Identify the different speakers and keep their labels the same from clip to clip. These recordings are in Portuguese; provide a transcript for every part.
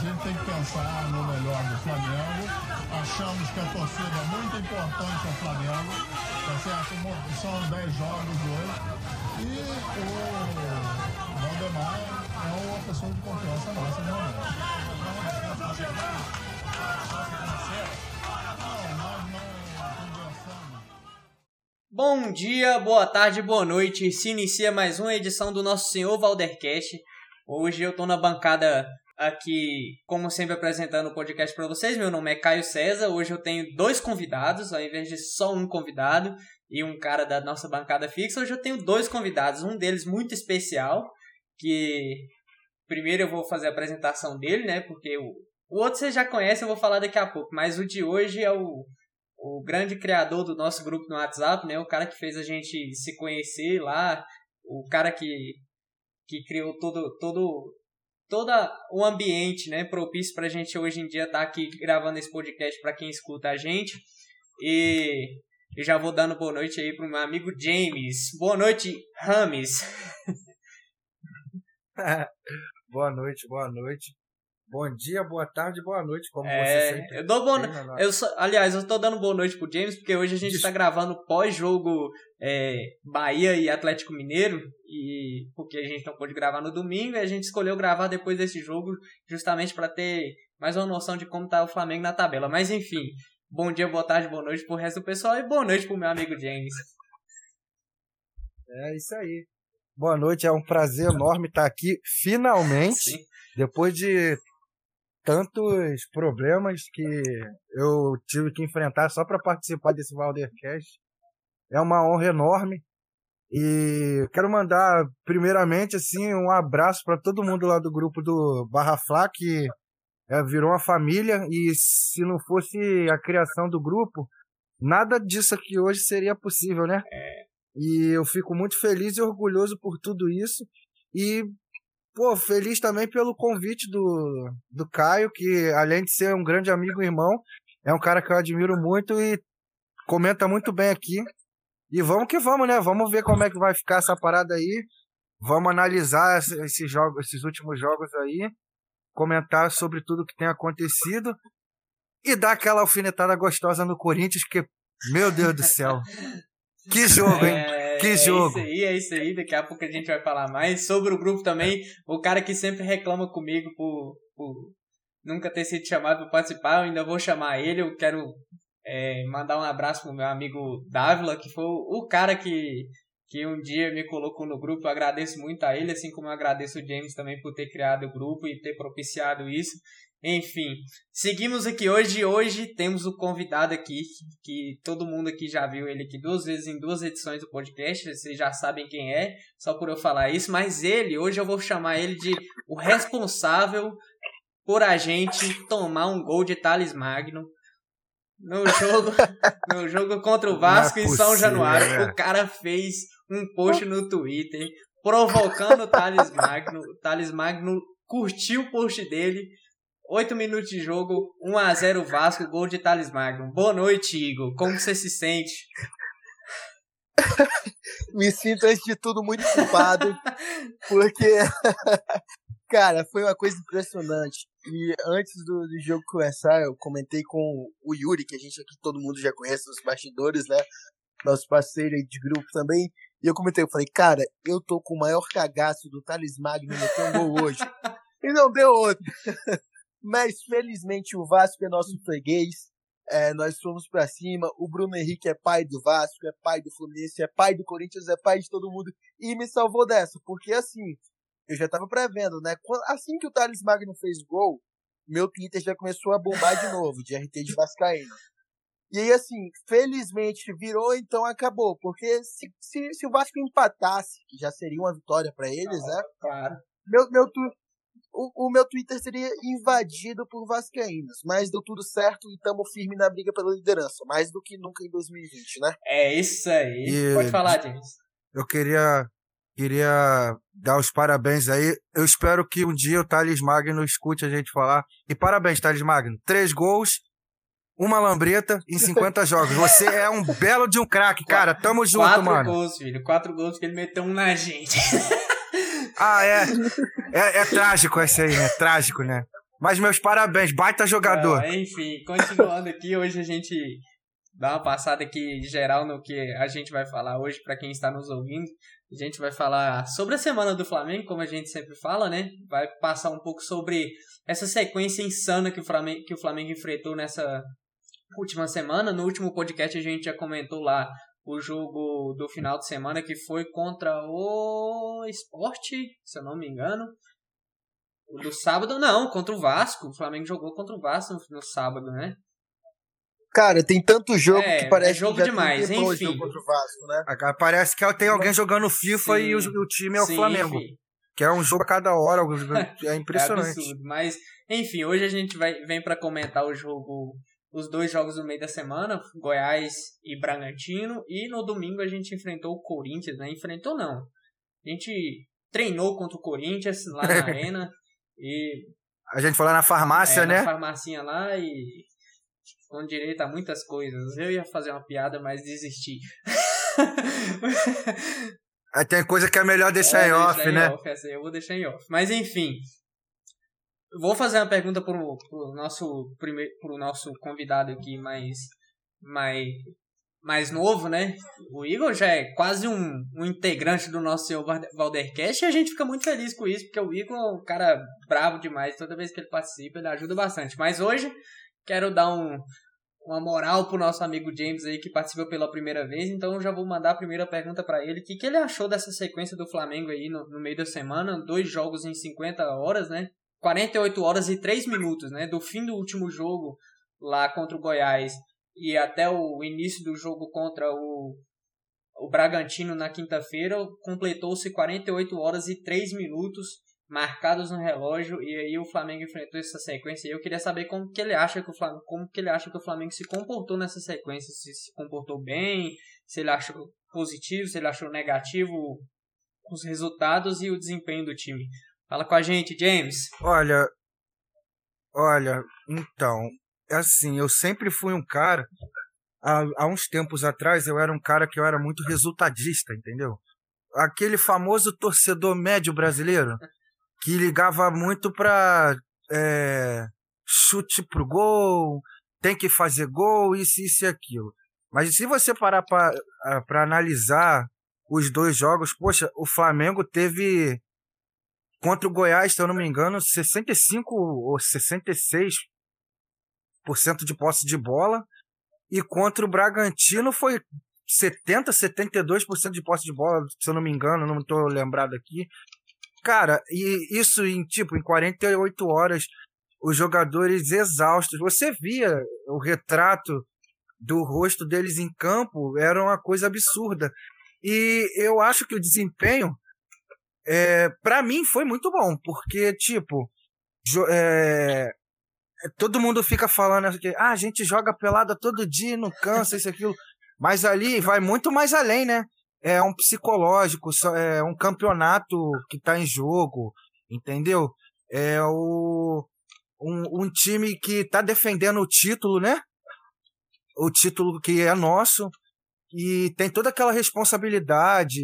Speaker 1: gente tem que pensar no melhor do Flamengo. Achamos que a torcida é muito importante ao Flamengo, tá certo? São 10 jogos hoje. E o Valdemar é uma pessoa de confiança nossa, realmente.
Speaker 2: Bom dia, boa tarde, boa noite. Se inicia mais uma edição do nosso Senhor Valdercast. Hoje eu tô na bancada aqui, como sempre, apresentando o podcast para vocês. Meu nome é Caio César. Hoje eu tenho dois convidados, ao invés de só um convidado e um cara da nossa bancada fixa. Hoje eu tenho dois convidados, um deles muito especial, que primeiro eu vou fazer a apresentação dele, né? Porque o, o outro você já conhece, eu vou falar daqui a pouco. Mas o de hoje é o o grande criador do nosso grupo no WhatsApp, né? O cara que fez a gente se conhecer lá, o cara que, que criou todo todo todo o ambiente, né, propício para a gente hoje em dia estar tá aqui gravando esse podcast para quem escuta a gente. E eu já vou dando boa noite aí pro meu amigo James. Boa noite, Rames.
Speaker 3: boa noite, boa noite. Bom dia, boa tarde, boa noite, como é, você sempre.
Speaker 2: Eu dou boa no... eu só, Aliás, eu tô dando boa noite pro James, porque hoje a gente Des... tá gravando pós-jogo é, Bahia e Atlético Mineiro, e porque a gente não pôde gravar no domingo, e a gente escolheu gravar depois desse jogo, justamente para ter mais uma noção de como tá o Flamengo na tabela. Mas enfim, bom dia, boa tarde, boa noite pro resto do pessoal, e boa noite pro meu amigo James.
Speaker 3: É isso aí. Boa noite, é um prazer enorme estar aqui, finalmente. Sim. Depois de tantos problemas que eu tive que enfrentar só para participar desse Valdercast. É uma honra enorme. E quero mandar, primeiramente, assim, um abraço para todo mundo lá do grupo do Barra Flá, que é, virou uma família. E se não fosse a criação do grupo, nada disso aqui hoje seria possível, né? É. E eu fico muito feliz e orgulhoso por tudo isso. E pô, feliz também pelo convite do, do Caio, que além de ser um grande amigo e irmão, é um cara que eu admiro muito e comenta muito bem aqui. E vamos que vamos, né? Vamos ver como é que vai ficar essa parada aí. Vamos analisar esses jogos, esses últimos jogos aí, comentar sobre tudo que tem acontecido e dar aquela alfinetada gostosa no Corinthians, que, meu Deus do céu. Que jogo, hein?
Speaker 2: É...
Speaker 3: Que jogo.
Speaker 2: É isso aí, é isso aí. Daqui a pouco a gente vai falar mais. Sobre o grupo também, o cara que sempre reclama comigo por, por nunca ter sido chamado para participar, eu ainda vou chamar ele. Eu quero é, mandar um abraço pro meu amigo Dávila, que foi o, o cara que, que um dia me colocou no grupo. Eu agradeço muito a ele, assim como eu agradeço o James também por ter criado o grupo e ter propiciado isso. Enfim, seguimos aqui hoje. Hoje temos o convidado aqui, que todo mundo aqui já viu ele aqui duas vezes em duas edições do podcast. Vocês já sabem quem é, só por eu falar isso. Mas ele, hoje eu vou chamar ele de o responsável por a gente tomar um gol de Thales Magno no jogo, no jogo contra o é Vasco é em São Januário. É. O cara fez um post no Twitter provocando o Thales Magno. O Thales Magno curtiu o post dele 8 minutos de jogo, 1 a 0 Vasco, gol de Thales Magno. Boa noite, Igor. Como você se sente?
Speaker 4: Me sinto, antes de tudo, muito culpado, porque, cara, foi uma coisa impressionante. E antes do, do, jogo começar, eu comentei com o Yuri, que a gente aqui todo mundo já conhece, os bastidores, né? Nosso parceiro aí de grupo também. E eu comentei, eu falei, cara, eu tô com o maior cagaço do Thales Magno no um gol hoje. E não deu outro. Mas felizmente o Vasco é nosso freguês. É, nós fomos para cima. O Bruno Henrique é pai do Vasco, é pai do Fluminense, é pai do Corinthians, é pai de todo mundo. E me salvou dessa, porque assim, eu já tava prevendo, né? Assim que o Thales Magno fez gol, meu Twitter já começou a bombar de novo, de RT de Vascaíno. E aí, assim, felizmente virou, então acabou. Porque se, se, se o Vasco empatasse, que já seria uma vitória para eles, né?
Speaker 2: Claro.
Speaker 4: Meu, meu, o, o, meu Twitter seria invadido por vascaínos, mas deu tudo certo e estamos firme na briga pela liderança, mais do que nunca em 2020, né?
Speaker 2: É isso aí. E Pode falar, James.
Speaker 3: Eu queria queria dar os parabéns aí. Eu espero que um dia o Thales Magno escute a gente falar. E parabéns, Thales Magno. Três gols, uma lambreta em 50 jogos. Você é um belo de um craque, cara. Tamo junto,
Speaker 2: Quatro
Speaker 3: mano.
Speaker 2: Quatro gols, filho. Quatro gols que ele meteu um na gente.
Speaker 3: Ah, é. É, é trágico esse aí, né? Trágico, né? Mas meus parabéns, baita jogador.
Speaker 2: enfim, continuando aqui, hoje a gente dá uma passada aqui geral no que a gente vai falar hoje para quem está nos ouvindo. A gente vai falar sobre a semana do Flamengo, como a gente sempre fala, né? Vai passar um pouco sobre essa sequência insana que o Flamengo, que o Flamengo enfrentou nessa última semana. No último podcast a gente já comentou lá o jogo do final de semana que foi contra o Esporte, se eu não me engano. O do sábado, não, contra o Vasco. O Flamengo jogou contra o Vasco no, no sábado, né?
Speaker 4: Cara, tem tanto jogo
Speaker 2: É,
Speaker 4: que parece
Speaker 2: é jogo
Speaker 4: que já
Speaker 2: demais, enfim.
Speaker 4: jogo contra o Vasco, né?
Speaker 3: Ah, Parece que tem alguém jogando FIFA
Speaker 2: Sim.
Speaker 3: e o, o time é o
Speaker 2: Sim,
Speaker 3: Flamengo.
Speaker 2: enfim.
Speaker 3: Que é um jogo a cada hora. É
Speaker 2: É
Speaker 3: impressionante.
Speaker 2: absurdo. Mas, enfim, hoje a gente vai, vem para comentar o jogo, os dois jogos do meio da semana, Goiás e Bragantino. E no domingo a gente enfrentou o Corinthians, né? Enfrentou não. A gente treinou contra o Corinthians lá na arena. E
Speaker 3: a gente foi lá na farmácia,
Speaker 2: é,
Speaker 3: né?
Speaker 2: na farmacinha lá e com direito a muitas coisas. Eu ia fazer uma piada, mas desisti.
Speaker 3: Aí tem coisa que é melhor deixar
Speaker 2: É,
Speaker 3: em off,
Speaker 2: deixar em
Speaker 3: né?
Speaker 2: off, essa aí eu vou deixar em off. Mas enfim. Vou fazer uma pergunta pro, pro nosso primeiro pro nosso convidado aqui mais mais mais novo, né? O Igor já é quase um, um integrante do nosso senhor Valder- Valdercast e a gente fica muito feliz com isso, porque o Igor é um cara bravo demais, toda vez que ele participa, ele ajuda bastante. Mas hoje quero dar um uma moral pro nosso amigo James aí que participa pela primeira vez, então já vou mandar a primeira pergunta para ele. O que, que ele achou dessa sequência do Flamengo aí no, no meio da semana? Dois jogos em 50 horas, né? 48 horas e 3 minutos, né? Do fim do último jogo lá contra o Goiás e até o início do jogo contra o, o Bragantino na quinta-feira, completou-se 48 horas e 3 minutos marcados no relógio e aí o Flamengo enfrentou essa sequência e eu queria saber como que ele acha que o Flamengo, como que ele acha que o Flamengo se comportou nessa sequência, se se comportou bem, se ele achou positivo, se ele achou negativo os resultados e o desempenho do time. Fala com a gente, James.
Speaker 3: Olha, olha, então, é assim, eu sempre fui um cara. Há, há uns tempos atrás eu era um cara que eu era muito resultadista, entendeu? Aquele famoso torcedor médio brasileiro que ligava muito pra é, chute pro gol, tem que fazer gol, isso, isso e aquilo. Mas se você parar pra, pra analisar os dois jogos, poxa, o Flamengo teve contra o Goiás, se eu não me engano, 65 ou 66% de posse de bola. E contra o Bragantino foi 70, 72% de posse de bola, se eu não me engano, não estou lembrado aqui. Cara, e isso em tipo em 48 horas, os jogadores exaustos. Você via o retrato do rosto deles em campo, era uma coisa absurda. E eu acho que o desempenho é, para mim foi muito bom, porque, tipo, é, todo mundo fica falando que ah, a gente joga pelada todo dia, não cansa, isso, aquilo. Mas ali vai muito mais além, né? É um psicológico, é um campeonato que tá em jogo, entendeu? É o, um, um time que tá defendendo o título, né? O título que é nosso, e tem toda aquela responsabilidade,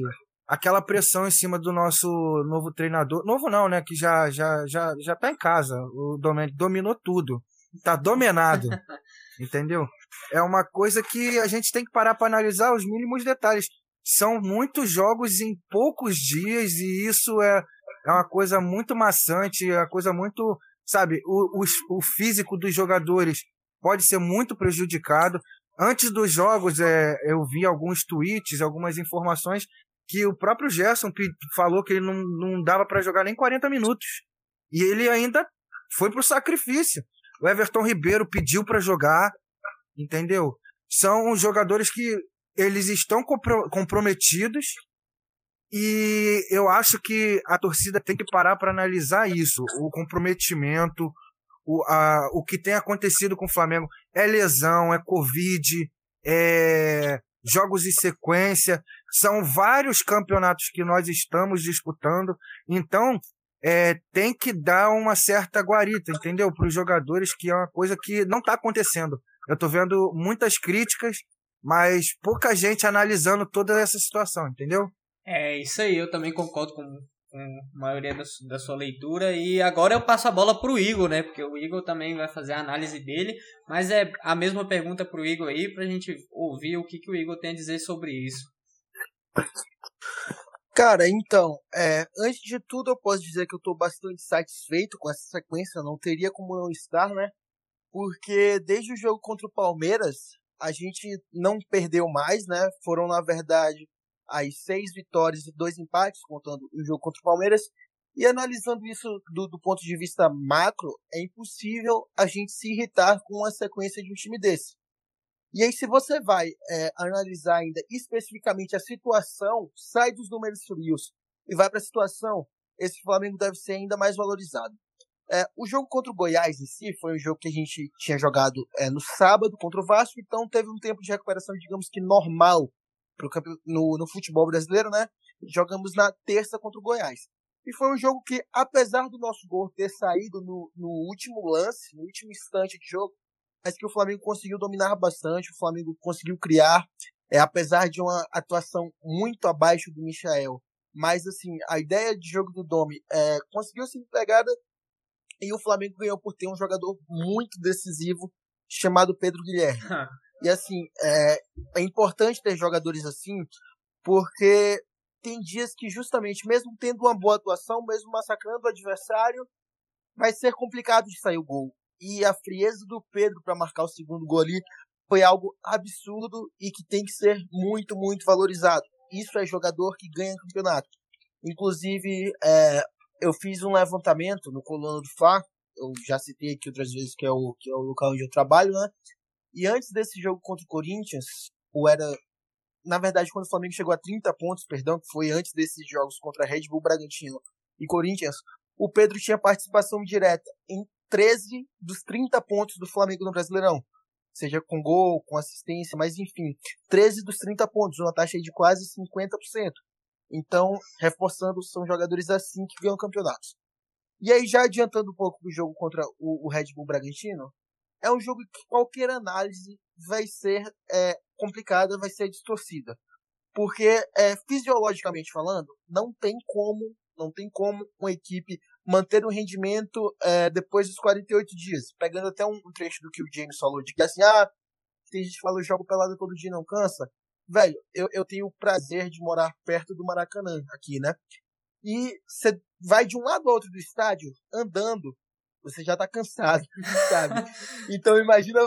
Speaker 3: aquela pressão em cima do nosso novo treinador. Novo não, né? Que já já já já tá em casa. O Domenic dominou tudo. Tá dominado. entendeu? É uma coisa que a gente tem que parar para analisar os mínimos detalhes. São muitos jogos em poucos dias e isso é, é uma coisa muito maçante, é uma coisa muito, sabe, o, os- o físico dos jogadores pode ser muito prejudicado. Antes dos jogos, é, eu vi alguns tweets, algumas informações que o próprio Gerson falou que ele não, não dava para jogar nem 40 minutos. E ele ainda foi pro sacrifício. O Everton Ribeiro pediu para jogar, entendeu? São jogadores que eles estão compro- comprometidos e eu acho que a torcida tem que parar para analisar isso, o comprometimento, o, a, o que tem acontecido com o Flamengo é lesão, é Covid, é jogos em sequência, são vários campeonatos que nós estamos disputando, então é, tem que dar uma certa guarita, entendeu? Para os jogadores, que é uma coisa que não está acontecendo. Eu estou vendo muitas críticas, mas pouca gente analisando toda essa situação, entendeu?
Speaker 2: É isso aí, eu também concordo com, com a maioria da, da, sua leitura. E agora eu passo a bola pro Igor, né? Porque o Igor também vai fazer a análise dele. Mas é a mesma pergunta pro Igor aí, pra gente ouvir o que, que o Igor tem a dizer sobre isso.
Speaker 4: Cara, então, é, antes de tudo eu posso dizer que eu estou bastante satisfeito com essa sequência, não teria como não estar, né? Porque desde o jogo contra o Palmeiras, a gente não perdeu mais, né? Foram, na verdade, as seis vitórias e dois empates, contando o jogo contra o Palmeiras. E analisando isso do, do ponto de vista macro, é impossível a gente se irritar com uma sequência de um time desse. E aí, se você vai é, analisar ainda especificamente a situação, sai dos números frios e vai para a situação, esse Flamengo deve ser ainda mais valorizado. É, o jogo contra o Goiás em si foi um jogo que a gente tinha jogado é, no sábado contra o Vasco, então teve um tempo de recuperação, digamos que normal pro, no, no futebol brasileiro, né? Jogamos na terça contra o Goiás. E foi um jogo que, apesar do nosso gol ter saído no, no último lance, no último instante de jogo, mas que o Flamengo conseguiu dominar bastante, o Flamengo conseguiu criar, é, apesar de uma atuação muito abaixo do Michael. Mas, assim, a ideia de jogo do Domi é, conseguiu ser empregada e o Flamengo ganhou por ter um jogador muito decisivo chamado Pedro Guilherme. e assim, é, é importante ter jogadores assim, porque tem dias que justamente, mesmo tendo uma boa atuação, mesmo massacrando o adversário, vai ser complicado de sair o gol. E a frieza do Pedro para marcar o segundo gol ali foi algo absurdo e que tem que ser muito, muito valorizado. Isso é jogador que ganha campeonato. Inclusive, é, eu fiz um levantamento no coluna do Fá, eu já citei aqui outras vezes que é o, que é o local onde eu trabalho, né? E antes desse jogo contra o Corinthians, ou era. Na verdade, quando o Flamengo chegou a 30 pontos, perdão, que foi antes desses jogos contra Red Bull Bragantino e Corinthians, o Pedro tinha participação direta em 13 dos 30 pontos do Flamengo no Brasileirão. Seja com gol, com assistência, mas enfim, 13 dos 30 pontos, uma taxa de quase 50%. Então, reforçando, são jogadores assim que ganham campeonatos. E aí, já adiantando um pouco do jogo contra o, o Red Bull Bragantino, é um jogo que qualquer análise vai ser é, complicada, vai ser distorcida. Porque, é, fisiologicamente falando, não tem como, não tem como uma equipe manter um rendimento é, depois dos 48 dias. Pegando até um, trecho do que o James falou, de que assim, ah, tem gente que fala, eu jogo pelado todo dia não cansa velho, eu, eu tenho o prazer de morar perto do Maracanã, aqui, né? E você vai de um lado ao outro do estádio andando, você já tá cansado, sabe? Então imagina,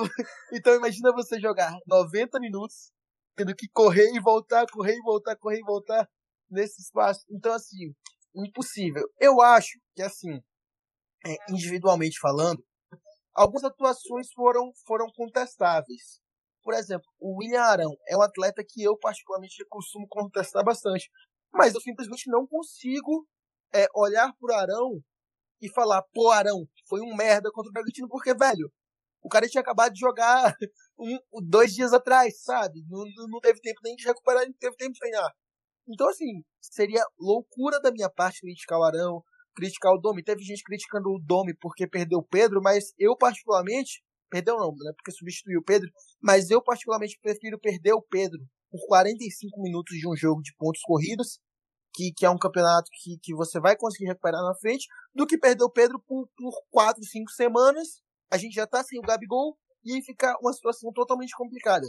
Speaker 4: então imagina você jogar 90 minutos tendo que correr e voltar, correr e voltar, correr e voltar nesse espaço. Então assim, impossível. Eu acho que assim, é, individualmente falando, algumas atuações foram foram contestáveis. Por exemplo, o William Arão é um atleta que eu particularmente costumo contestar bastante. Mas eu simplesmente não consigo é, olhar pro Arão e falar, pô, Arão, foi um merda contra o Bragantino, porque, velho, o cara tinha acabado de jogar um, dois dias atrás, sabe? Não, não teve tempo nem de recuperar, não teve tempo de treinar. Então, assim, seria loucura da minha parte criticar o Arão, criticar o Domi. Teve gente criticando o Domi porque perdeu o Pedro, mas eu, particularmente, Perdeu não, né? Porque substituiu o Pedro. Mas eu particularmente prefiro perder o Pedro por 45 minutos de um jogo de pontos corridos, que, que é um campeonato que, que você vai conseguir recuperar na frente, do que perder o Pedro por, por 4, 5 semanas. A gente já tá sem o Gabigol e aí fica uma situação totalmente complicada.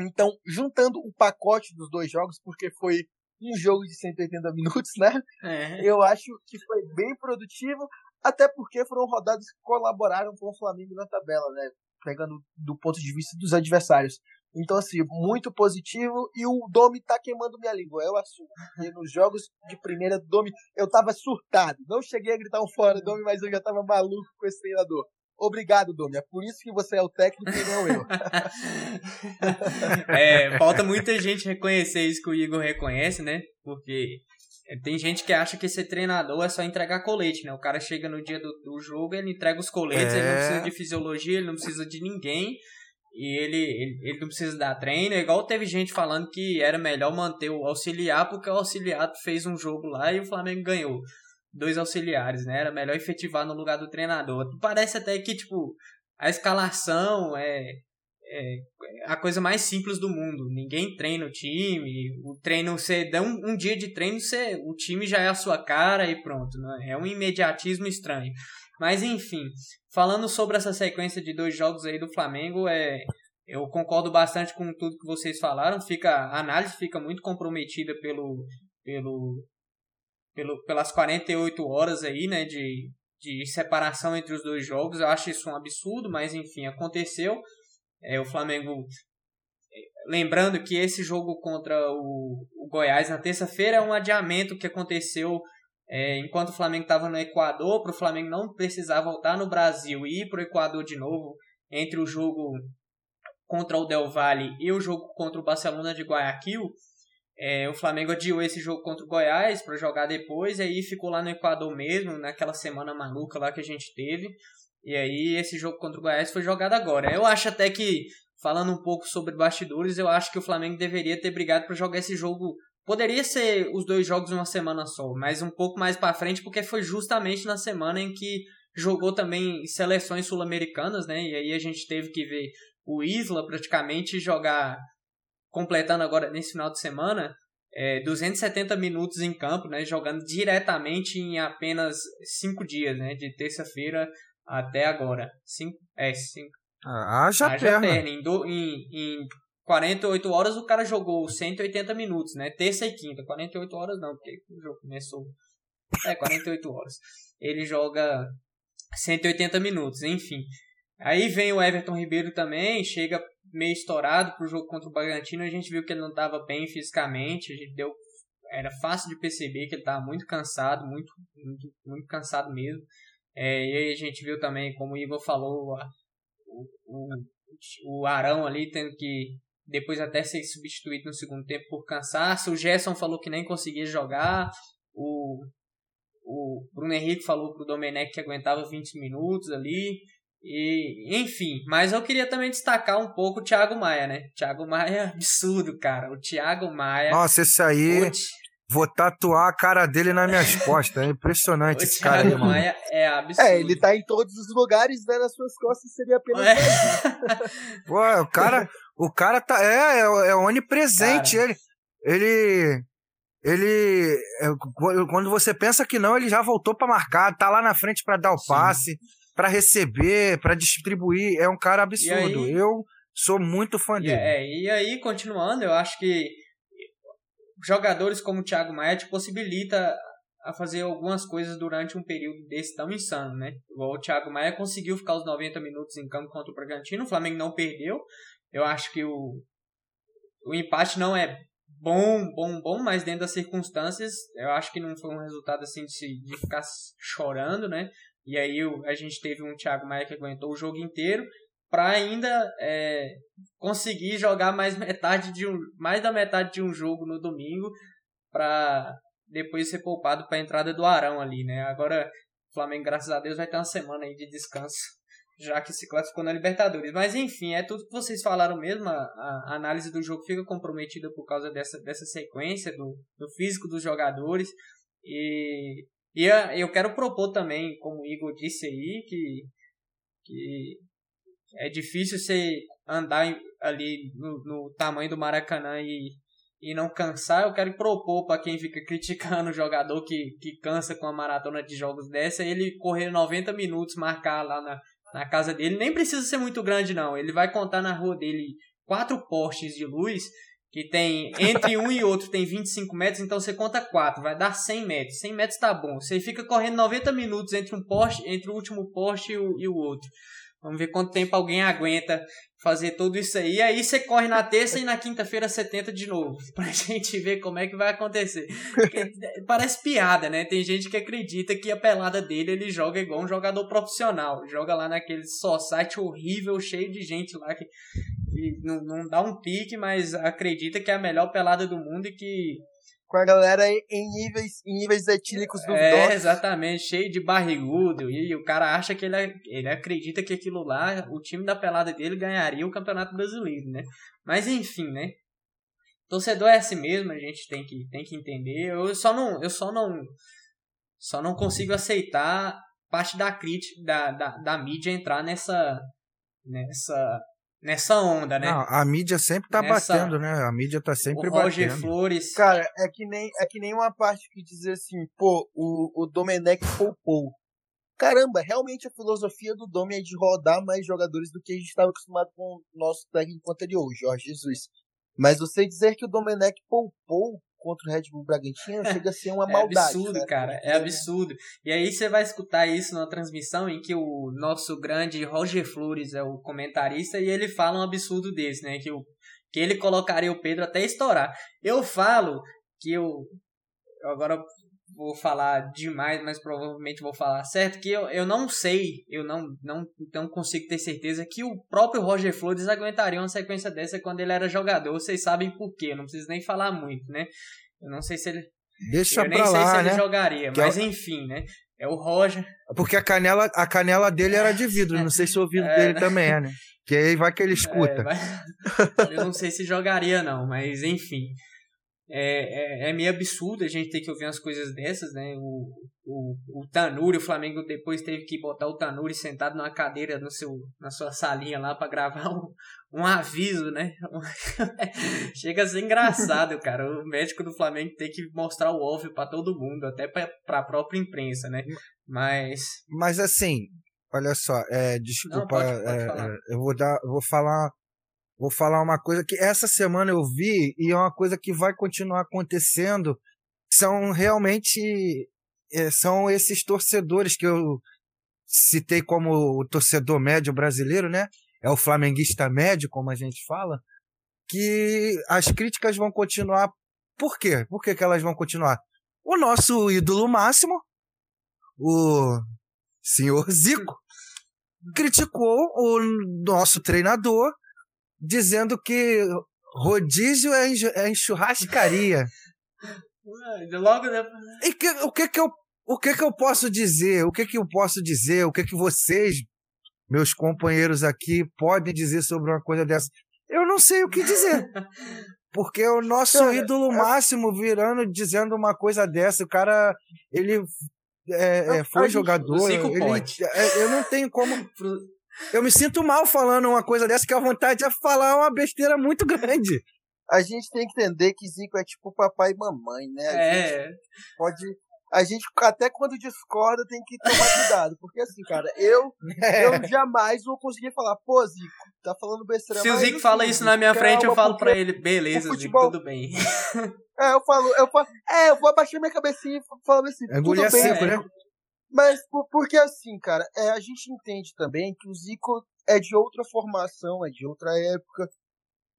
Speaker 4: Então, juntando o pacote dos dois jogos, porque foi um jogo de 180 minutos, né? É. Eu acho que foi bem produtivo. Até porque foram rodadas que colaboraram com o Flamengo na tabela, né? Pegando do ponto de vista dos adversários. Então, assim, muito positivo. E o Domi tá queimando minha língua, eu assumo. E nos jogos de primeira, Domi, eu tava surtado. Não cheguei a gritar um fora, Domi, mas eu já tava maluco com esse treinador. Obrigado, Domi. É por isso que você é o técnico e não eu.
Speaker 2: é, falta muita gente reconhecer isso que o Igor reconhece, né? Porque tem gente que acha que ser treinador é só entregar colete, né? O cara chega no dia do, do jogo, ele entrega os coletes, é... ele não é. precisa de fisiologia, ele não precisa de ninguém. E ele, ele, ele não precisa dar treino. É igual teve gente falando que era melhor manter o auxiliar, porque o auxiliar fez um jogo lá e o Flamengo ganhou. Dois auxiliares, né? Era melhor efetivar no lugar do treinador. Parece até que, tipo, a escalação é, é a coisa mais simples do mundo. Ninguém treina o time, o treino você dá um, um dia de treino, você, o time já é a sua cara e pronto, né? É um imediatismo estranho. Mas enfim, falando sobre essa sequência de dois jogos aí do Flamengo, é eu concordo bastante com tudo que vocês falaram. Fica a análise fica muito comprometida pelo pelo, pelo pelas 48 horas aí, né, de de separação entre os dois jogos. Eu acho isso um absurdo, mas enfim, aconteceu. É, o Flamengo. Lembrando que esse jogo contra o, o Goiás na terça-feira é um adiamento que aconteceu é, enquanto o Flamengo estava no Equador, para o Flamengo não precisar voltar no Brasil e ir para o Equador de novo entre o jogo contra o Del Valle e o jogo contra o Barcelona de Guayaquil. É, o Flamengo adiou esse jogo contra o Goiás para jogar depois, e aí ficou lá no Equador mesmo, naquela semana maluca lá que a gente teve. E aí esse jogo contra o Goiás foi jogado agora. Eu acho até que, falando um pouco sobre bastidores, eu acho que o Flamengo deveria ter brigado para jogar esse jogo. Poderia ser os dois jogos uma semana só, mas um pouco mais para frente, porque foi justamente na semana em que jogou também seleções sul-americanas, né? E aí a gente teve que ver o Isla praticamente jogar completando agora nesse final de semana é, 270 minutos em campo, né, jogando diretamente em apenas 5 dias, né, de terça-feira até agora. Cinco, é, cinco.
Speaker 3: Ah, haja, haja perna. perna.
Speaker 2: Em, do, em, em 48 horas o cara jogou 180 minutos, né, terça e quinta. 48 horas não, porque o jogo começou... É, 48 horas. Ele joga 180 minutos, enfim. Aí vem o Everton Ribeiro também, chega meio estourado pro jogo contra o Bragantino, a gente viu que ele não estava bem fisicamente, a gente deu era fácil de perceber que ele estava muito cansado, muito, muito, muito cansado mesmo. É, e aí a gente viu também, como o Igor falou, o, o, o Arão ali tendo que depois até ser substituído no segundo tempo por cansaço. O Gerson falou que nem conseguia jogar. O, o Bruno Henrique falou pro Domenech que aguentava 20 minutos ali. E, enfim, mas eu queria também destacar um pouco o Thiago Maia, né? Thiago Maia é absurdo, cara. O Thiago Maia.
Speaker 3: Nossa, esse aí. Vou tatuar a cara dele nas minhas costas. É impressionante esse cara
Speaker 2: aí, mano. Maia é absurdo.
Speaker 4: É, ele tá em todos os lugares, né? Nas suas costas seria apenas. É.
Speaker 3: Pô, o cara. O cara tá. É, é, é onipresente. Cara. Ele. Ele. Ele. É, quando você pensa que não, ele já voltou para marcar, tá lá na frente para dar o Sim. passe para receber, para distribuir. É um cara absurdo. Aí, eu sou muito fã dele.
Speaker 2: É, e aí, continuando, eu acho que jogadores como o Thiago Maia te possibilita a fazer algumas coisas durante um período desse tão insano, né? O Thiago Maia conseguiu ficar os 90 minutos em campo contra o Bragantino, o Flamengo não perdeu. Eu acho que o, o empate não é bom, bom, bom, mas dentro das circunstâncias, eu acho que não foi um resultado assim de, de ficar chorando, né? E aí a gente teve um Thiago Maia que aguentou o jogo inteiro para ainda é, conseguir jogar mais metade de um, mais da metade de um jogo no domingo para depois ser poupado para a entrada do Arão ali, né? Agora o Flamengo, graças a Deus, vai ter uma semana aí de descanso, já que se classificou na Libertadores. Mas enfim, é tudo que vocês falaram mesmo. A, a análise do jogo fica comprometida por causa dessa, dessa sequência do, do físico dos jogadores. E e eu quero propor também, como o Igor disse aí, que, que é difícil você andar ali no, no tamanho do Maracanã e, e não cansar. Eu quero propor para quem fica criticando o jogador que, que cansa com a maratona de jogos dessa, ele correr 90 minutos, marcar lá na, na casa dele. Nem precisa ser muito grande, não. Ele vai contar na rua dele quatro postes de luz que tem entre um e outro tem 25 metros, então você conta 4, vai dar 100 metros. 100 metros tá bom. Você fica correndo 90 minutos entre um poste, entre o último poste e o, e o outro. Vamos ver quanto tempo alguém aguenta fazer tudo isso aí. Aí você corre na terça e na quinta-feira você tenta de novo. Pra gente ver como é que vai acontecer. Porque parece piada, né? Tem gente que acredita que a pelada dele ele joga igual um jogador profissional. Joga lá naquele só site horrível, cheio de gente lá que que não, não dá um pique, mas acredita que é a melhor pelada do mundo e que.
Speaker 4: Com a galera em níveis, em níveis etílicos do
Speaker 2: É, exatamente, cheio de barrigudo. E o cara acha que ele, ele acredita que aquilo lá, o time da pelada dele ganharia o Campeonato Brasileiro, né? Mas enfim, né? Torcedor é assim mesmo, a gente tem que, tem que entender. Eu só não, eu só não, só não consigo aceitar parte da crítica da, da, da mídia entrar nessa, nessa nessa onda, né? Não,
Speaker 3: a mídia sempre tá nessa... batendo, né? A mídia tá sempre o Roger batendo.
Speaker 2: Flores.
Speaker 4: Cara, é que nem é que nem uma parte que dizer assim, pô, o, o Domenech poupou. Caramba, realmente a filosofia do Domi é de rodar mais jogadores do que a gente estava acostumado com o nosso técnico anterior, o Jorge Jesus. Mas você dizer que o Domenech poupou contra o Red Bull Bragantino chega a ser uma
Speaker 2: é
Speaker 4: maldade.
Speaker 2: É absurdo,
Speaker 4: né?
Speaker 2: cara. É absurdo. E aí você vai escutar isso na transmissão em que o nosso grande Roger Flores é o comentarista e ele fala um absurdo desse, né? Que, o, que ele colocaria o Pedro até estourar. Eu falo que eu. Agora vou falar demais, mas provavelmente vou falar certo, que eu, eu não sei, eu não, não, não consigo ter certeza que o próprio Roger Flores aguentaria uma sequência dessa quando ele era jogador. Vocês sabem por quê, eu não preciso nem falar muito, né? Eu não sei se ele.
Speaker 3: Deixa
Speaker 2: eu nem
Speaker 3: lá,
Speaker 2: sei se
Speaker 3: né?
Speaker 2: ele jogaria,
Speaker 3: que
Speaker 2: mas
Speaker 3: é...
Speaker 2: enfim, né? É o Roger.
Speaker 3: Porque a canela, a canela dele era de vidro, não sei se o ouvido é, dele né? também é, né? Que aí vai que ele escuta. É,
Speaker 2: mas... eu não sei se jogaria, não, mas enfim é, é, é, meio absurdo a gente ter que ouvir umas coisas dessas, né? O, o, o Tanuri, o Flamengo depois teve que botar o Tanuri sentado numa cadeira no seu, na sua salinha lá para gravar um, um aviso, né? Chega a ser engraçado, cara. O médico do Flamengo tem que mostrar o óbvio para todo mundo, até para a própria imprensa, né? Mas.
Speaker 3: Mas assim, olha só, é, desculpa, Não, pode, pode é, eu vou dar, eu vou falar vou falar uma coisa que essa semana eu vi e é uma coisa que vai continuar acontecendo. São realmente é, são esses torcedores que eu citei como o torcedor médio brasileiro, né? É o flamenguista médio, como a gente fala, que as críticas vão continuar. Por quê? Por que, que elas vão continuar? O nosso ídolo máximo, o senhor Zico, criticou o nosso treinador dizendo que rodízio é em, é em churrascaria.
Speaker 2: Logo depois. Né?
Speaker 3: E que, o que que eu o que que eu posso dizer? O que que eu posso dizer? O que que vocês, meus companheiros aqui, podem dizer sobre uma coisa dessa? Eu não sei o que dizer. Porque o nosso Cara, ídolo é... máximo virando dizendo uma coisa dessa, o cara ele é, é, foi jogador. Ele, é, eu não tenho como eu me sinto mal falando uma coisa dessa, que a vontade é falar uma besteira muito grande.
Speaker 4: A gente tem que entender que Zico é tipo papai e mamãe, né? A
Speaker 2: é.
Speaker 4: pode. A gente, até quando discorda, tem que tomar cuidado. Porque assim, cara, eu, é. eu jamais vou conseguir falar, pô, Zico, tá falando besteira.
Speaker 2: Se o Zico fala isso na minha frente, eu falo pra ele, beleza, futebol... Zico, tudo bem.
Speaker 4: É, eu falo, eu falo, é, eu vou abaixar minha cabecinha e falar assim, é tudo bem.
Speaker 3: Seco, né?
Speaker 4: Mas porque assim, cara, é, a gente entende também que o Zico é de outra formação, é de outra época.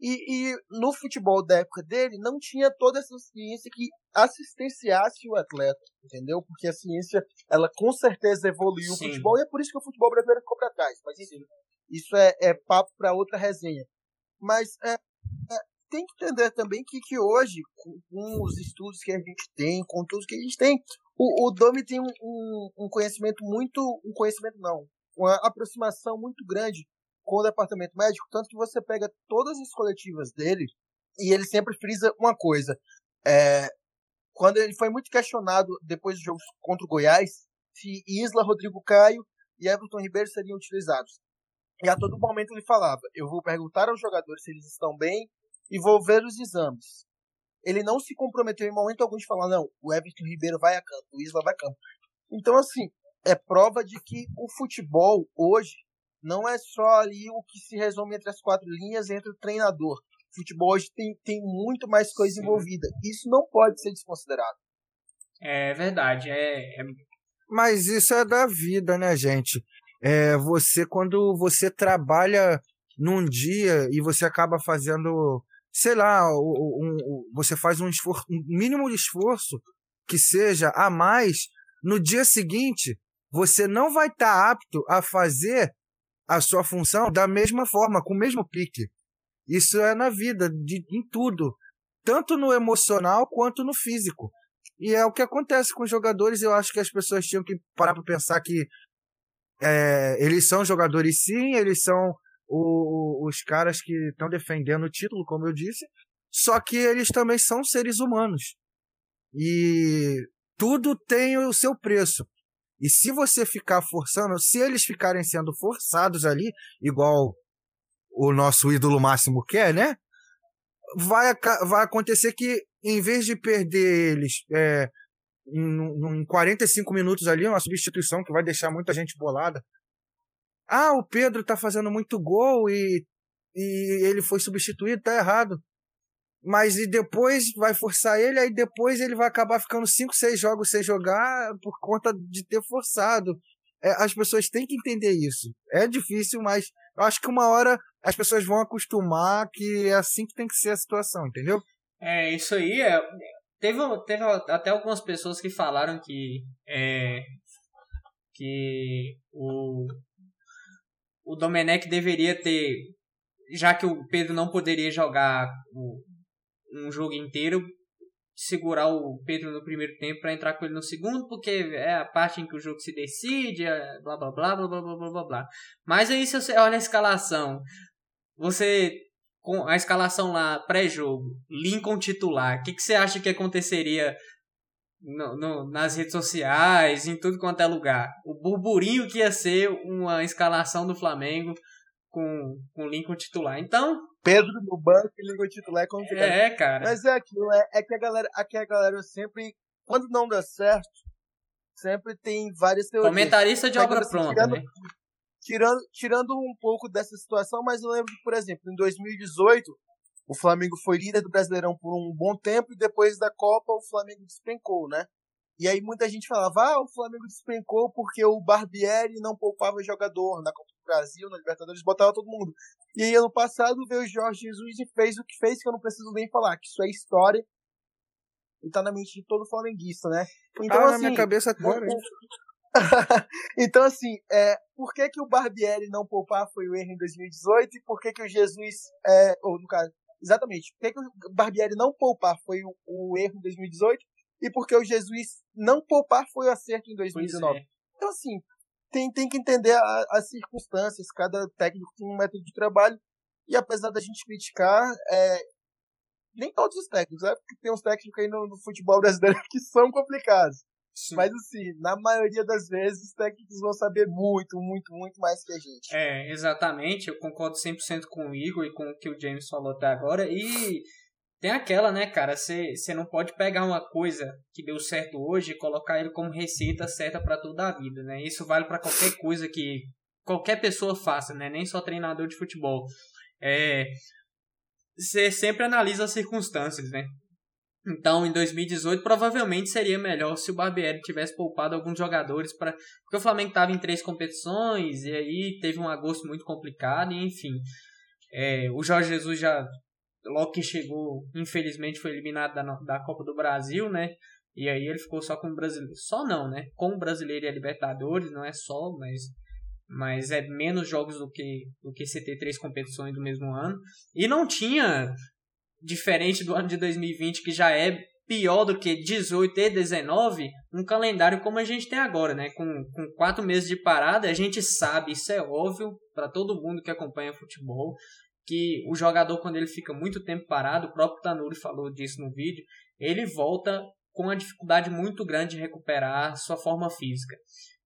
Speaker 4: E, e no futebol da época dele não tinha toda essa ciência que assistenciasse o atleta, entendeu? Porque a ciência, ela com certeza evoluiu Sim. o futebol e é por isso que o futebol brasileiro ficou para trás. Mas enfim, isso é, é papo para outra resenha. Mas é, é, tem que entender também que, que hoje, com, com, os estudos que a gente tem, com tudo que a gente tem, o, o Domi tem um, um, conhecimento muito. Um conhecimento não. Uma aproximação muito grande com o departamento médico, tanto que você pega todas as coletivas dele e ele sempre frisa uma coisa. É, quando ele foi muito questionado depois do jogo contra o Goiás, se Isla, Rodrigo Caio e Everton Ribeiro seriam utilizados. E a todo momento ele falava: Eu vou perguntar aos jogadores se eles estão bem e vou ver os exames ele não se comprometeu em momento algum de falar, não, o Everton Ribeiro vai a campo, o Isla vai a campo. Então, assim, é prova de que o futebol hoje não é só ali o que se resume entre as quatro linhas entre o treinador. O futebol hoje tem, tem muito mais coisa Sim. envolvida. Isso não pode ser desconsiderado.
Speaker 2: É verdade. É, é...
Speaker 3: Mas isso é da vida, né, gente? É, você, quando você trabalha num dia e você acaba fazendo sei lá, um, um, você faz um esforço, um mínimo de esforço que seja a mais, no dia seguinte você não vai estar tá apto a fazer a sua função da mesma forma, com o mesmo pique. Isso é na vida, de, em tudo, tanto no emocional quanto no físico. E é o que acontece com os jogadores. Eu acho que as pessoas tinham que parar para pensar que é, eles são jogadores, sim, eles são o, os caras que estão defendendo o título, como eu disse, só que eles também são seres humanos. E tudo tem o seu preço. E se você ficar forçando, se eles ficarem sendo forçados ali, igual o nosso ídolo máximo quer, né? Vai, vai acontecer que, em vez de perder eles é, em, em 45 minutos ali, uma substituição que vai deixar muita gente bolada. Ah, o Pedro tá fazendo muito gol e, e ele foi substituído, tá errado. Mas e depois vai forçar ele, aí depois ele vai acabar ficando 5, 6 jogos sem jogar por conta de ter forçado. É, as pessoas têm que entender isso. É difícil, mas eu acho que uma hora as pessoas vão acostumar que é assim que tem que ser a situação, entendeu?
Speaker 2: É, isso aí é. Teve, teve até algumas pessoas que falaram que. É, que o. O Domenech deveria ter. Já que o Pedro não poderia jogar o, um jogo inteiro, segurar o Pedro no primeiro tempo para entrar com ele no segundo, porque é a parte em que o jogo se decide, é blá blá blá blá blá blá blá blá. Mas aí se você olha a escalação, você com a escalação lá pré-jogo, Lincoln titular, o que, que você acha que aconteceria no, no, nas redes sociais, em tudo quanto é lugar? O burburinho que ia ser uma escalação do Flamengo com, com Lincoln titular. Então,
Speaker 4: Pedro no banco e Lincoln titular é complicado.
Speaker 2: É, cara.
Speaker 4: Mas é aquilo, é, é que a galera, aqui a galera sempre, quando não dá certo, sempre tem várias teorias.
Speaker 2: Comentarista de obra pronta, tirando, né?
Speaker 4: Tirando, tirando um pouco dessa situação, mas eu lembro que, por exemplo, em 2018, o Flamengo foi líder do Brasileirão por um bom tempo e depois da Copa o Flamengo despencou, né? E aí muita gente falava, ah, o Flamengo despencou porque o Barbieri não poupava jogador na Copa do Brasil, na Libertadores, botava todo mundo. E aí ano passado veio o Jorge Jesus e fez o que fez, que eu não preciso nem falar, que isso é história e tá na mente de todo flamenguista, né?
Speaker 3: Então, ah, assim, na minha cabeça agora.
Speaker 4: então, assim, é, por que, que o Barbieri não poupar foi o erro em 2018 e por que, que o Jesus, é, ou no caso, exatamente, por que, que o Barbieri não poupar foi o, o erro em 2018 e porque o Jesus não poupar foi o acerto em 2019. É. Então, assim, tem, tem que entender a, as circunstâncias, cada técnico tem um método de trabalho, e apesar da gente criticar, é, nem todos os técnicos, é porque tem uns técnicos aí no, no futebol brasileiro que são complicados. Sim. Mas assim, na maioria das vezes, os técnicos vão saber muito, muito, muito mais que a gente.
Speaker 2: É, exatamente. Eu concordo 100% com o Igor e com o que o James falou até agora. E tem aquela, né, cara? Você não pode pegar uma coisa que deu certo hoje e colocar ele como receita certa para toda a vida, né? Isso vale para qualquer coisa que qualquer pessoa faça, né? Nem só treinador de futebol. É, você sempre analisa as circunstâncias, né? Então, em 2018, provavelmente seria melhor se o Barbieri tivesse poupado alguns jogadores para porque o Flamengo estava em três competições e aí teve um agosto muito complicado, enfim. É, o Jorge Jesus já logo que chegou, infelizmente foi eliminado da, da Copa do Brasil, né? E aí ele ficou só com o brasileiro. Só não, né? Com o brasileiro e a Libertadores, não é só, mas, mas é menos jogos do que, do que você ter três competições do mesmo ano. E não tinha, diferente do ano de 2020, que já é pior do que 18 e 19, um calendário como a gente tem agora, né? Com, com quatro meses de parada, a gente sabe, isso é óbvio para todo mundo que acompanha futebol que o jogador, quando ele fica muito tempo parado, o próprio Tanuri falou disso no vídeo, ele volta com uma dificuldade muito grande de recuperar sua forma física.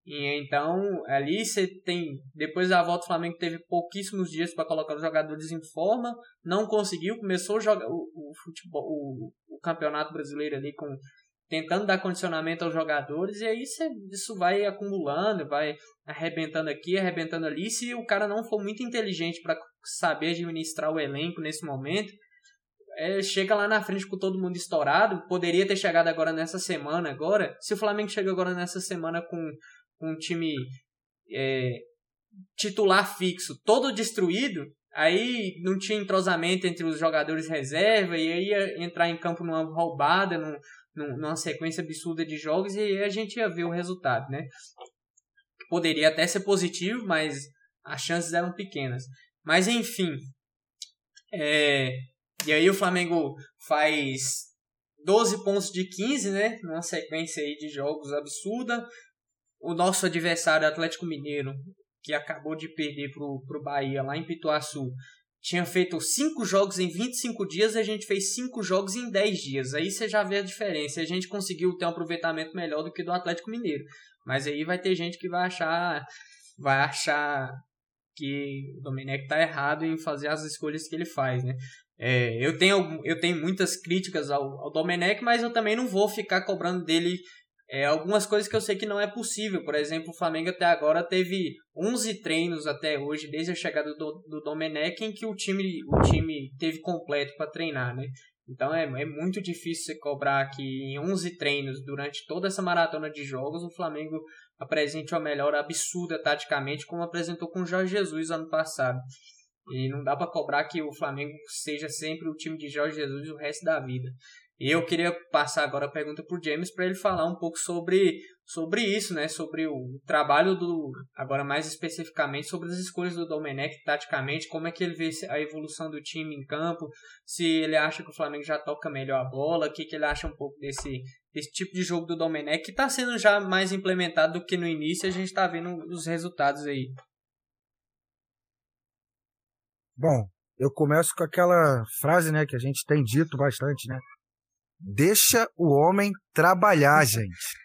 Speaker 2: E então, ali você tem. Depois da volta, o Flamengo teve pouquíssimos dias para colocar os jogadores em forma, não conseguiu, começou o, o futebol, o, o campeonato brasileiro ali com tentando dar condicionamento aos jogadores, e aí cê, isso vai acumulando, vai arrebentando aqui, arrebentando ali. Se o cara não for muito inteligente para saber administrar o elenco nesse momento, é, chega lá na frente com todo mundo estourado. Poderia ter chegado agora nessa semana. Agora, se o Flamengo chega agora nessa semana com um time é, titular fixo, todo destruído, aí não tinha entrosamento entre os jogadores reserva e aí ia entrar em campo numa roubada, num, numa sequência absurda de jogos e a gente ia ver o resultado, né? Poderia até ser positivo, mas as chances eram pequenas. Mas enfim, é... e aí o Flamengo faz 12 pontos de 15, né? Numa sequência aí de jogos absurda. O nosso adversário, Atlético Mineiro, que acabou de perder pro, pro Bahia lá em Pituaçu, tinha feito cinco jogos em 25 dias, a gente fez cinco jogos em 10 dias. Aí você já vê a diferença. A gente conseguiu ter um aproveitamento melhor do que do Atlético Mineiro. Mas aí vai ter gente que vai achar vai achar que o Domenech tá errado em fazer as escolhas que ele faz, né? É, eu, tenho, eu tenho muitas críticas ao, ao Domenech, mas eu também não vou ficar cobrando dele é, algumas coisas que eu sei que não é possível. Por exemplo, o Flamengo até agora teve 11 treinos até hoje, desde a chegada do, do Domenech, em que o time, o time teve completo para treinar, né? Então é, é muito difícil você cobrar que em 11 treinos, durante toda essa maratona de jogos, o Flamengo apresente uma melhora absurda taticamente, como apresentou com o Jorge Jesus ano passado. E não dá para cobrar que o Flamengo seja sempre o time de Jorge Jesus o resto da vida. E eu queria passar agora a pergunta para o James para ele falar um pouco sobre, sobre isso, né? Sobre o trabalho do. Agora, mais especificamente, sobre as escolhas do Domenech taticamente, como é que ele vê a evolução do time em campo, se ele acha que o Flamengo já toca melhor a bola, o que, que ele acha um pouco desse, desse tipo de jogo do Domenech, que está sendo já mais implementado do que no início, a gente está vendo os resultados aí.
Speaker 3: Bom, eu começo com aquela frase, né, que a gente tem dito bastante, né? Deixa o homem trabalhar, gente.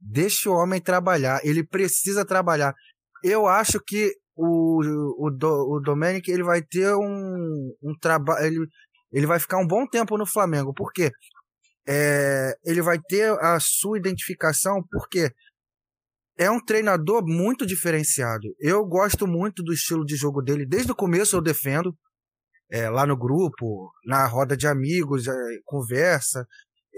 Speaker 3: Deixa o homem trabalhar. Ele precisa trabalhar. Eu acho que o, o, o Domenic ele vai ter um, um trabalho. Ele, ele vai ficar um bom tempo no Flamengo. Por quê? É, ele vai ter a sua identificação, porque é um treinador muito diferenciado. Eu gosto muito do estilo de jogo dele. Desde o começo eu defendo é, lá no grupo, na roda de amigos, é, conversa.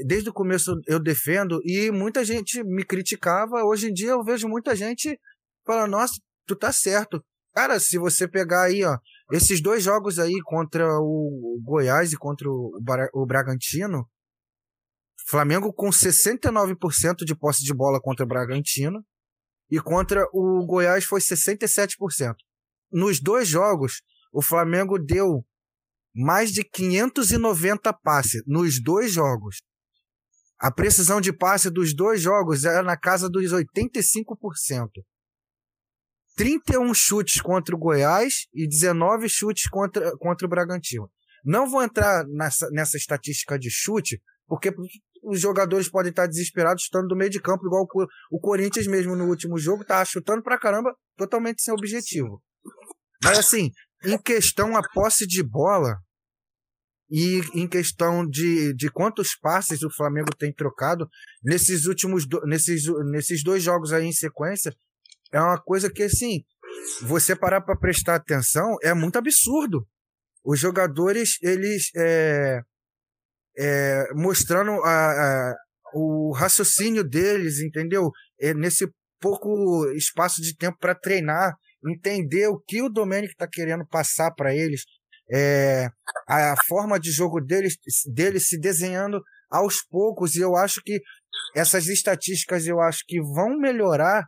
Speaker 3: Desde o começo eu defendo e muita gente me criticava. Hoje em dia eu vejo muita gente falando: Nossa, tu tá certo. Cara, se você pegar aí, ó, esses dois jogos aí contra o Goiás e contra o, o Bragantino, Flamengo com 69% de posse de bola contra o Bragantino e contra o Goiás foi 67%. Nos dois jogos, o Flamengo deu mais de 590 passes nos dois jogos. A precisão de passe dos dois jogos era na casa dos 85%. 31 chutes contra o Goiás e 19 chutes contra, contra o Bragantino. Não vou entrar nessa, nessa estatística de chute, porque os jogadores podem estar desesperados estando do meio de campo, igual o, o Corinthians mesmo no último jogo, tá chutando pra caramba, totalmente sem objetivo. Mas assim, em questão a posse de bola e em questão de, de quantos passes o Flamengo tem trocado nesses últimos do, nesses, nesses dois jogos aí em sequência, é uma coisa que assim, você parar para prestar atenção é muito absurdo. Os jogadores, eles é, é, mostrando a, a, o raciocínio deles, entendeu? É, nesse pouco espaço de tempo para treinar, entender o que o Domenic está querendo passar para eles, é, a forma de jogo deles, deles se desenhando aos poucos, e eu acho que essas estatísticas eu acho que vão melhorar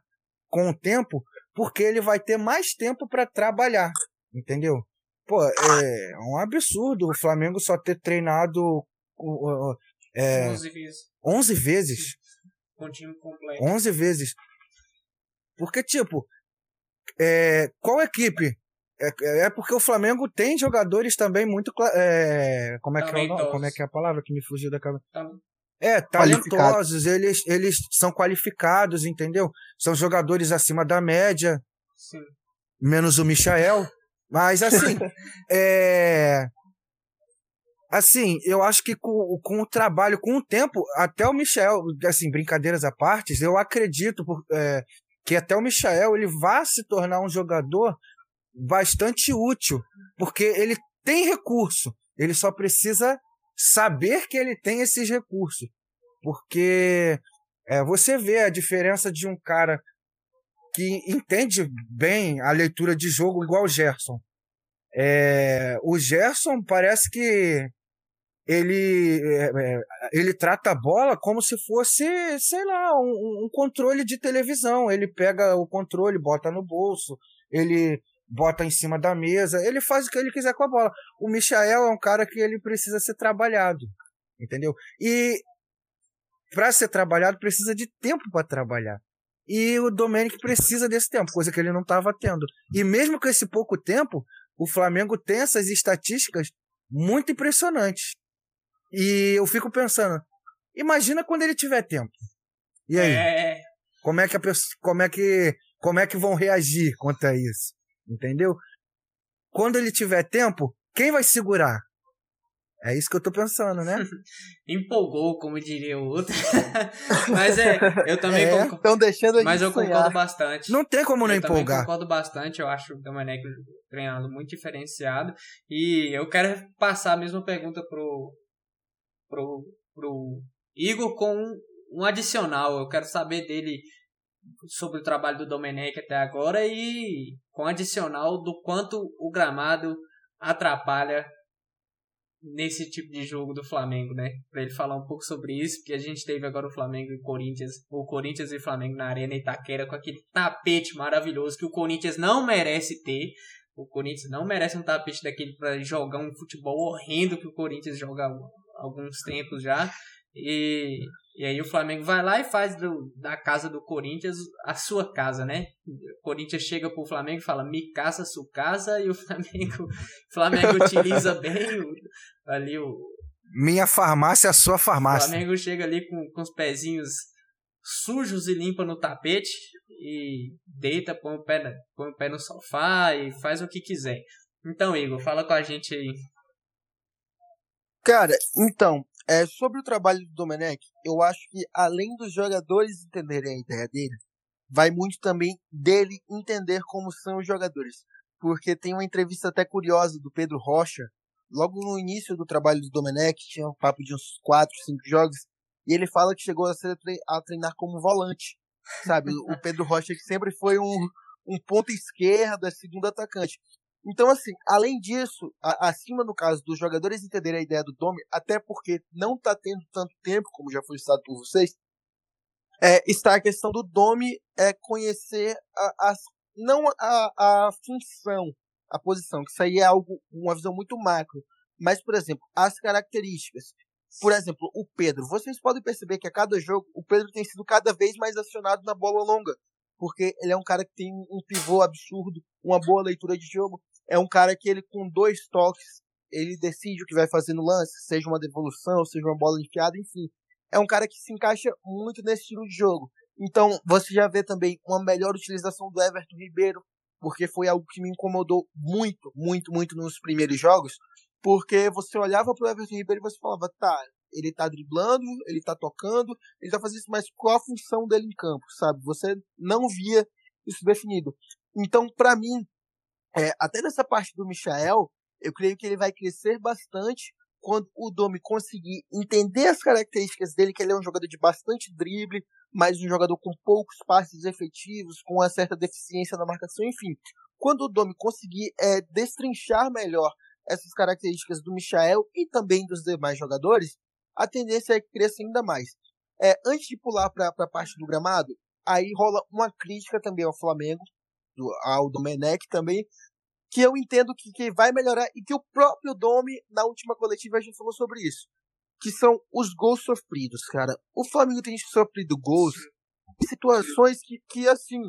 Speaker 3: com o tempo, porque ele vai ter mais tempo para trabalhar, entendeu? Pô, é um absurdo o Flamengo só ter treinado é, 11 vezes. 11 vezes.
Speaker 2: Com o time completo.
Speaker 3: 11 vezes. Porque, tipo, é, qual equipe? É, é porque o Flamengo tem jogadores também muito. É, como, é que é, como é que é a palavra que me fugiu da cabeça? É, talentosos, eles, eles são qualificados, entendeu? São jogadores acima da média.
Speaker 2: Sim.
Speaker 3: Menos o Michael. Mas assim, é, assim, eu acho que com, com o trabalho, com o tempo, até o Michel, assim, brincadeiras à parte, eu acredito por, é, que até o Michel ele vai se tornar um jogador bastante útil, porque ele tem recurso, ele só precisa saber que ele tem esses recursos, porque é, você vê a diferença de um cara que entende bem a leitura de jogo igual o Gerson. É, o Gerson parece que ele, é, é, ele trata a bola como se fosse, sei lá, um, um, controle de televisão. Ele pega o controle, bota no bolso, ele bota em cima da mesa, ele faz o que ele quiser com a bola. O Michael é um cara que ele precisa ser trabalhado, entendeu? E para ser trabalhado precisa de tempo para trabalhar. E o Domenic precisa desse tempo, coisa que ele não estava tendo. E mesmo com esse pouco tempo, o Flamengo tem essas estatísticas muito impressionantes. E eu fico pensando, imagina quando ele tiver tempo. E aí? É... Como é que a pessoa, como é que como é que vão reagir quanto a isso? entendeu? Quando ele tiver tempo, quem vai segurar? É isso que eu tô pensando, né?
Speaker 2: Empolgou, como diria o outro. mas é, eu também
Speaker 4: é,
Speaker 2: concordo.
Speaker 4: Estão deixando a
Speaker 2: Mas eu
Speaker 4: sonhar.
Speaker 2: concordo bastante.
Speaker 3: Não tem como não
Speaker 2: eu
Speaker 3: empolgar.
Speaker 2: concordo bastante. Eu acho o Domenech treinando muito diferenciado. E eu quero passar a mesma pergunta pro, pro, pro Igor com um, um adicional. Eu quero saber dele sobre o trabalho do Domenech até agora e com adicional do quanto o gramado atrapalha nesse tipo de jogo do Flamengo, né? Pra ele falar um pouco sobre isso, porque a gente teve agora o Flamengo e Corinthians, o Corinthians e Flamengo na Arena Itaquera com aquele tapete maravilhoso que o Corinthians não merece ter. O Corinthians não merece um tapete daquele para jogar um futebol horrendo que o Corinthians joga alguns tempos já. E, e aí o Flamengo vai lá e faz do, da casa do Corinthians a sua casa, né? O Corinthians chega pro Flamengo e fala, me caça sua casa, e o Flamengo, o Flamengo utiliza bem o, ali o.
Speaker 3: Minha farmácia a sua
Speaker 2: O
Speaker 3: farmácia.
Speaker 2: Flamengo chega ali com, com os pezinhos sujos e limpa no tapete e deita, põe o, pé, põe o pé no sofá e faz o que quiser. Então, Igor, fala com a gente aí.
Speaker 4: Cara, então, é, sobre o trabalho do Domenech, eu acho que além dos jogadores entenderem a ideia dele, vai muito também dele entender como são os jogadores. Porque tem uma entrevista até curiosa do Pedro Rocha, logo no início do trabalho do Domenech, tinha um papo de uns 4, 5 jogos, e ele fala que chegou a, ser, a treinar como volante, sabe? o Pedro Rocha que sempre foi um, um ponta esquerda, segundo atacante. Então, assim, além disso, a- acima no caso dos jogadores entenderem a ideia do Domi, até porque não tá tendo tanto tempo, como já foi citado por vocês, é, está a questão do Domi é conhecer a, as, não a, a função, a posição, que isso aí é algo, uma visão muito macro, mas, por exemplo, as características. Por exemplo, o Pedro. Vocês podem perceber que a cada jogo, o Pedro tem sido cada vez mais acionado na bola longa, porque ele é um cara que tem um pivô absurdo, uma boa leitura de jogo, é um cara que ele com dois toques, ele decide o que vai fazer no lance, seja uma devolução, seja uma bola enfiada, enfim. É um cara que se encaixa muito nesse estilo de jogo. Então, você já vê também uma melhor utilização do Everton Ribeiro, porque foi algo que me incomodou muito, muito, muito nos primeiros jogos, porque você olhava pro Everton Ribeiro e você falava, tá, ele tá driblando, ele tá tocando, ele tá fazendo isso, mas qual a função dele em campo, sabe? Você não via isso definido. Então, para mim, é, até nessa parte do Michael, eu creio que ele vai crescer bastante quando o Domi conseguir entender as características dele, que ele é um jogador de bastante drible, mas um jogador com poucos passes efetivos, com uma certa deficiência na marcação, enfim. Quando o Domi conseguir é, destrinchar melhor essas características do Michael e também dos demais jogadores, a tendência é que cresça ainda mais. É, antes de pular para a parte do gramado, aí rola uma crítica também ao Flamengo, do, ao Domenech também, que eu entendo que, que vai melhorar e que o próprio Domi, na última coletiva, a gente falou sobre isso. Que são os gols sofridos, cara. O Flamengo tem sofrido gols em situações que, que assim,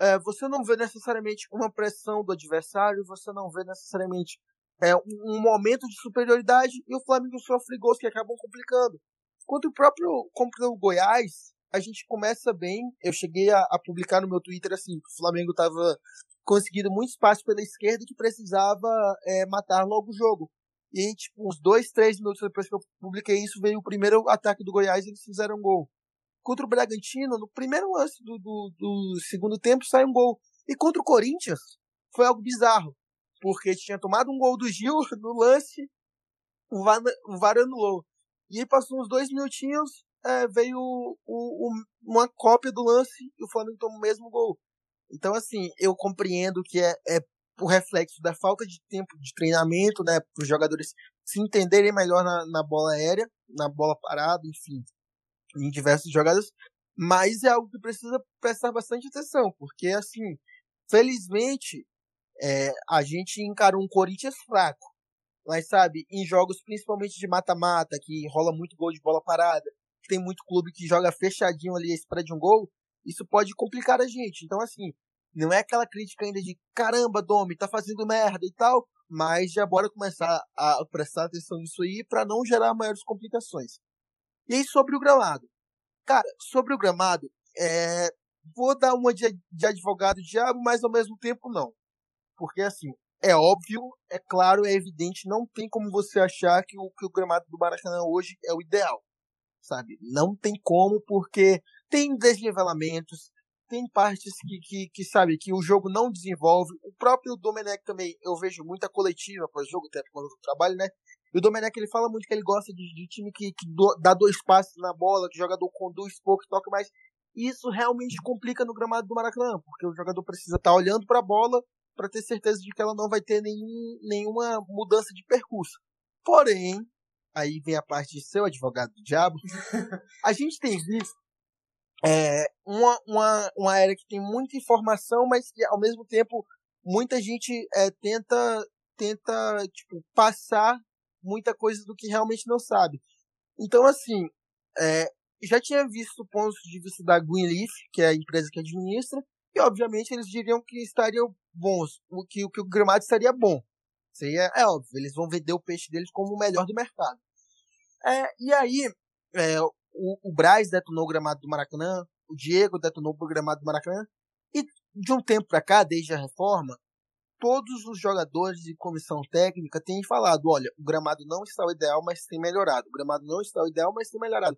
Speaker 4: é, você não vê necessariamente uma pressão do adversário, você não vê necessariamente é, um, um momento de superioridade e o Flamengo sofre gols que acabam complicando. Quanto o próprio contra o Goiás, a gente começa bem. Eu cheguei a, a publicar no meu Twitter assim, que o Flamengo estava conseguindo muito espaço pela esquerda que precisava é, matar logo o jogo. E aí, tipo, uns dois, três minutos depois que eu publiquei isso, veio o primeiro ataque do Goiás e eles fizeram um gol. Contra o Bragantino, no primeiro lance do, do, do segundo tempo, sai um gol. E contra o Corinthians, foi algo bizarro. Porque tinha tomado um gol do Gil no lance, o VAR, o VAR anulou. E aí passou uns dois minutinhos, é, veio o, o, uma cópia do lance e o Flamengo tomou o mesmo gol. Então, assim, eu compreendo que é, é o reflexo da falta de tempo de treinamento, né, para os jogadores se entenderem melhor na, na bola aérea, na bola parada, enfim, em diversas jogadas, mas é algo que precisa prestar bastante atenção, porque, assim, felizmente, é, a gente encarou um Corinthians fraco, mas, sabe, em jogos principalmente de mata-mata, que rola muito gol de bola parada, que tem muito clube que joga fechadinho ali, espera de um gol, isso pode complicar a gente. Então, assim, não é aquela crítica ainda de caramba, Domi, tá fazendo merda e tal, mas já bora começar a prestar atenção nisso aí para não gerar maiores complicações. E aí, sobre o gramado. Cara, sobre o gramado, é... vou dar uma de, de advogado diabo, mas ao mesmo tempo não. Porque assim, é óbvio, é claro, é evidente, não tem como você achar que o, que o gramado do Maracanã hoje é o ideal, sabe? Não tem como, porque tem desnivelamentos, tem partes que, que, que, sabe, que o jogo não desenvolve. O próprio Domenech também, eu vejo muita coletiva pós-jogo, até quando eu trabalho, né? E o Domenech, ele fala muito que ele gosta de, de time que, que do, dá dois passos na bola, que o jogador conduz pouco, toca mais. Isso realmente complica no gramado do Maracanã, porque o jogador precisa estar tá olhando para a bola para ter certeza de que ela não vai ter nenhum, nenhuma mudança de percurso. Porém, aí vem a parte de seu advogado do diabo, a gente tem visto é, uma, uma, uma área que tem muita informação, mas que ao mesmo tempo muita gente é, tenta, tenta tipo, passar muita coisa do que realmente não sabe. Então, assim, é, já tinha visto pontos de vista da Greenleaf, que é a empresa que administra, e obviamente eles diriam que estariam bons, que, que o gramado estaria bom. Isso é, é, óbvio, eles vão vender o peixe deles como o melhor do mercado. É, e aí, é, o, o Braz detonou o gramado do Maracanã, o Diego detonou o gramado do Maracanã, e de um tempo para cá, desde a reforma, todos os jogadores e comissão técnica têm falado: olha, o gramado não está o ideal, mas tem melhorado. O gramado não está o ideal, mas tem melhorado.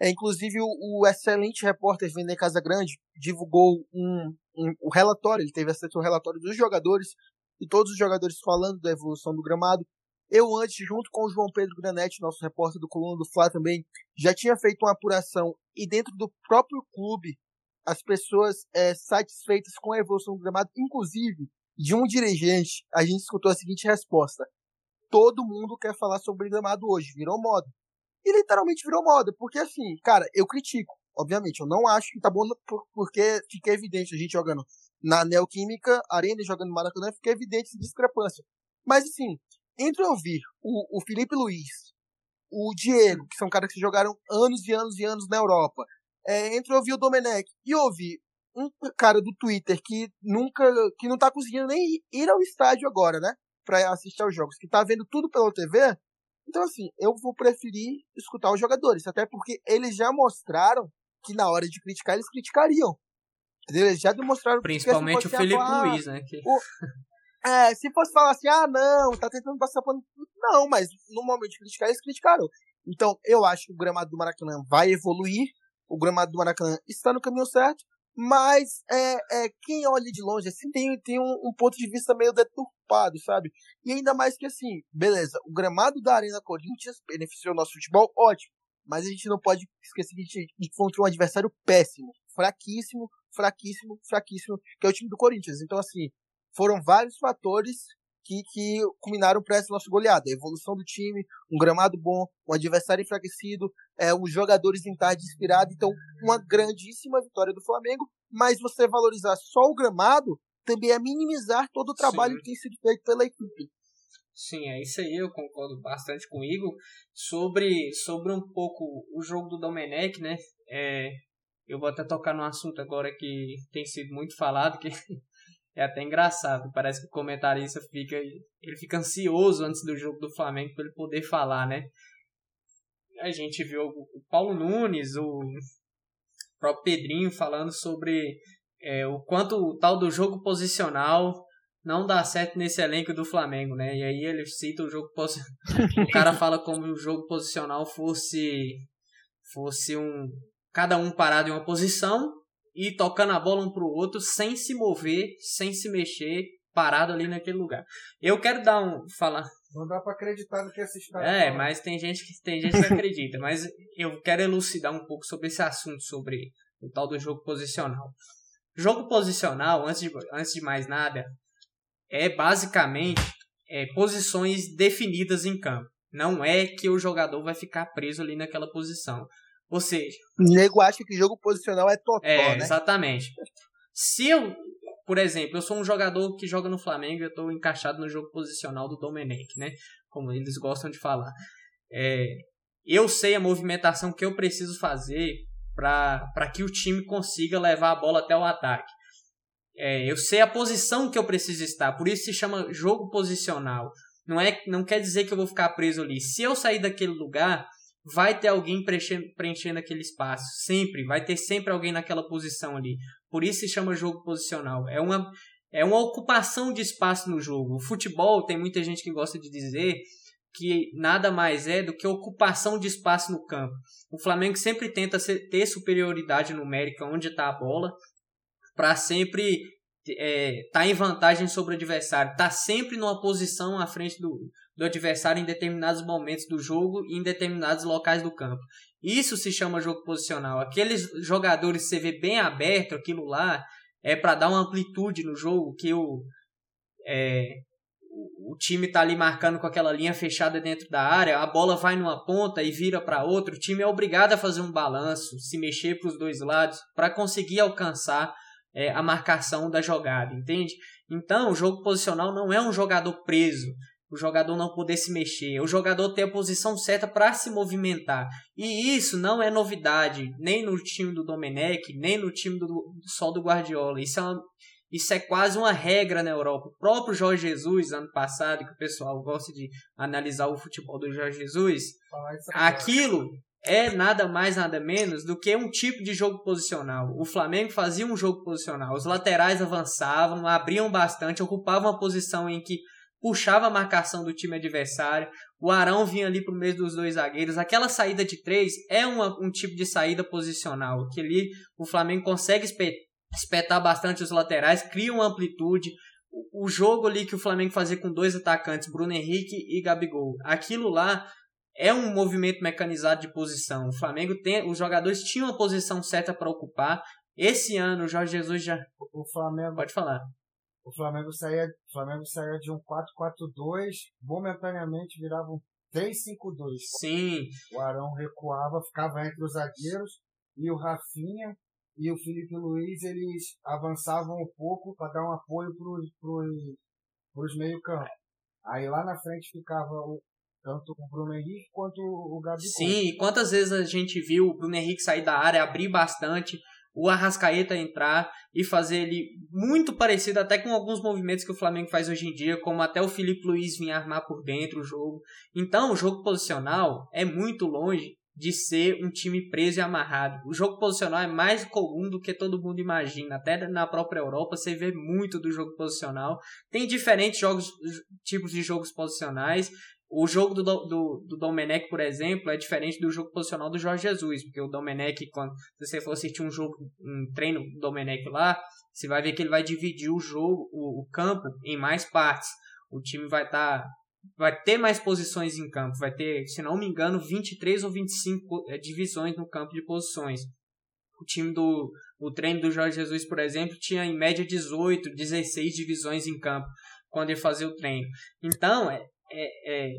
Speaker 4: É, inclusive, o, o excelente repórter Vender Casagrande divulgou um, um, um relatório, ele teve acesso ao relatório dos jogadores, e todos os jogadores falando da evolução do gramado. Eu antes, junto com o João Pedro Granetti, nosso repórter do Coluna do Fla também, já tinha feito uma apuração, e dentro do próprio clube, as pessoas é, satisfeitas com a evolução do gramado, inclusive de um dirigente, a gente escutou a seguinte resposta: todo mundo quer falar sobre gramado hoje, virou moda. E literalmente virou moda, porque assim, cara, eu critico, obviamente, eu não acho que tá bom porque fica evidente a gente jogando na Neoquímica Arena jogando no Maracanã, fica evidente essa discrepância. Mas assim, entre ouvir o, o Felipe Luiz, o Diego, que são caras que jogaram anos e anos e anos na Europa, é, entre ouvir o Domenech e ouvir um cara do Twitter que nunca, que não tá conseguindo nem ir ao estádio agora, né? Pra assistir aos jogos, que tá vendo tudo pela TV. Então, assim, eu vou preferir escutar os jogadores, até porque eles já mostraram que na hora de criticar, eles criticariam. Entendeu? Eles já demonstraram
Speaker 2: Principalmente que o Felipe Luiz, né? Que... O,
Speaker 4: é, se fosse falar assim, ah, não, tá tentando passar pano. Não, mas no momento de criticar, eles criticaram. Então, eu acho que o gramado do Maracanã vai evoluir. O gramado do Maracanã está no caminho certo. Mas é, é, quem olha de longe assim tem, tem um, um, ponto de vista meio deturpado, sabe? E ainda mais que assim, beleza, o gramado da Arena Corinthians beneficiou o nosso futebol, ótimo. Mas a gente não pode esquecer que a gente encontrou um adversário péssimo, fraquíssimo, fraquíssimo, fraquíssimo, que é o time do Corinthians. Então, assim, foram vários fatores que, que culminaram para essa nossa goleada. A evolução do time, um gramado bom, um adversário enfraquecido, é, os jogadores em tarde inspirado. Então, uma grandíssima vitória do Flamengo. Mas você valorizar só o gramado também é minimizar todo o trabalho Sim. que tem sido feito pela equipe.
Speaker 2: Sim, é isso aí, eu concordo bastante com o Igor. Sobre, sobre um pouco o jogo do Domenech, né? É, eu vou até tocar num assunto agora que tem sido muito falado, que é até engraçado. Parece que o comentarista fica, ele fica ansioso antes do jogo do Flamengo para ele poder falar, né? A gente viu o Paulo Nunes, o próprio Pedrinho falando sobre é, o quanto o tal do jogo posicional não dá certo nesse elenco do Flamengo, né? E aí ele cita o jogo o cara fala como o jogo posicional fosse fosse um cada um parado em uma posição e tocando a bola um pro outro sem se mover, sem se mexer, parado ali naquele lugar. Eu quero dar um falar.
Speaker 3: Não dá para acreditar no que esses
Speaker 2: caras É, mas tem gente que tem gente que acredita, mas eu quero elucidar um pouco sobre esse assunto sobre o tal do jogo posicional. Jogo posicional, antes de, antes de mais nada, é basicamente é, posições definidas em campo. Não é que o jogador vai ficar preso ali naquela posição. Ou seja.
Speaker 4: O nego acha que jogo posicional é total. É,
Speaker 2: né? exatamente. Se eu, por exemplo, eu sou um jogador que joga no Flamengo e eu estou encaixado no jogo posicional do Domenech, né? Como eles gostam de falar. É, eu sei a movimentação que eu preciso fazer para que o time consiga levar a bola até o ataque. É, eu sei a posição que eu preciso estar, por isso se chama jogo posicional. Não é, não quer dizer que eu vou ficar preso ali. Se eu sair daquele lugar, vai ter alguém preenchendo, preenchendo aquele espaço. Sempre. Vai ter sempre alguém naquela posição ali. Por isso se chama jogo posicional. É uma, é uma ocupação de espaço no jogo. O futebol, tem muita gente que gosta de dizer que nada mais é do que ocupação de espaço no campo. O Flamengo sempre tenta ter superioridade numérica onde está a bola, para sempre estar é, tá em vantagem sobre o adversário, está sempre numa posição à frente do, do adversário em determinados momentos do jogo e em determinados locais do campo. Isso se chama jogo posicional. Aqueles jogadores que você vê bem aberto, aquilo lá, é para dar uma amplitude no jogo que o, é, o time tá ali marcando com aquela linha fechada dentro da área, a bola vai numa ponta e vira para outra, o time é obrigado a fazer um balanço, se mexer para os dois lados para conseguir alcançar é, a marcação da jogada, entende? Então, o jogo posicional não é um jogador preso, o jogador não poder se mexer, o jogador ter a posição certa para se movimentar. E isso não é novidade, nem no time do Domenech, nem no time do, Sol do Guardiola. Isso é, uma, isso é quase uma regra na Europa. O próprio Jorge Jesus, ano passado, que o pessoal gosta de analisar o futebol do Jorge Jesus, aquilo é nada mais, nada menos do que um tipo de jogo posicional. O Flamengo fazia um jogo posicional. Os laterais avançavam, abriam bastante, ocupavam uma posição em que puxava a marcação do time adversário. O Arão vinha ali para o meio dos dois zagueiros. Aquela saída de três é uma, um tipo de saída posicional, que ali o Flamengo consegue espetar bastante os laterais, cria uma amplitude. O, o jogo ali que o Flamengo fazia com dois atacantes, Bruno Henrique e Gabigol, aquilo lá é um movimento mecanizado de posição. O Flamengo tem, os jogadores tinham a posição certa para ocupar. Esse ano o Jorge Jesus já.
Speaker 3: O Flamengo.
Speaker 2: Pode falar
Speaker 3: o Flamengo saía, o Flamengo saía de um 4-4-2, momentaneamente virava um 3-5-2.
Speaker 2: Sim.
Speaker 3: O Arão recuava, ficava entre os zagueiros e o Rafinha e o Felipe Luiz, eles avançavam um pouco para dar um apoio para os meio-campo. Aí lá na frente ficava o, tanto o Bruno Henrique quanto o Gabigol.
Speaker 2: Sim, e quantas vezes a gente viu o Bruno Henrique sair da área, abrir bastante, o Arrascaeta entrar e fazer ele muito parecido até com alguns movimentos que o Flamengo faz hoje em dia, como até o Felipe Luiz vir armar por dentro o jogo. Então, o jogo posicional é muito longe de ser um time preso e amarrado. O jogo posicional é mais comum do que todo mundo imagina. Até na própria Europa você vê muito do jogo posicional. Tem diferentes jogos, tipos de jogos posicionais. O jogo do, do, do Domenech, por exemplo, é diferente do jogo posicional do Jorge Jesus, porque o Domenech, quando você for assistir um jogo, um treino do Domenech lá, você vai ver que ele vai dividir o jogo, o, o campo, em mais partes. O time vai estar. Tá, vai ter mais posições em campo, vai ter, se não me engano, 23 ou 25 é, divisões no campo de posições. O time do o treino do Jorge Jesus, por exemplo, tinha em média 18, 16 divisões em campo quando ele fazia o treino. Então, é, é, é,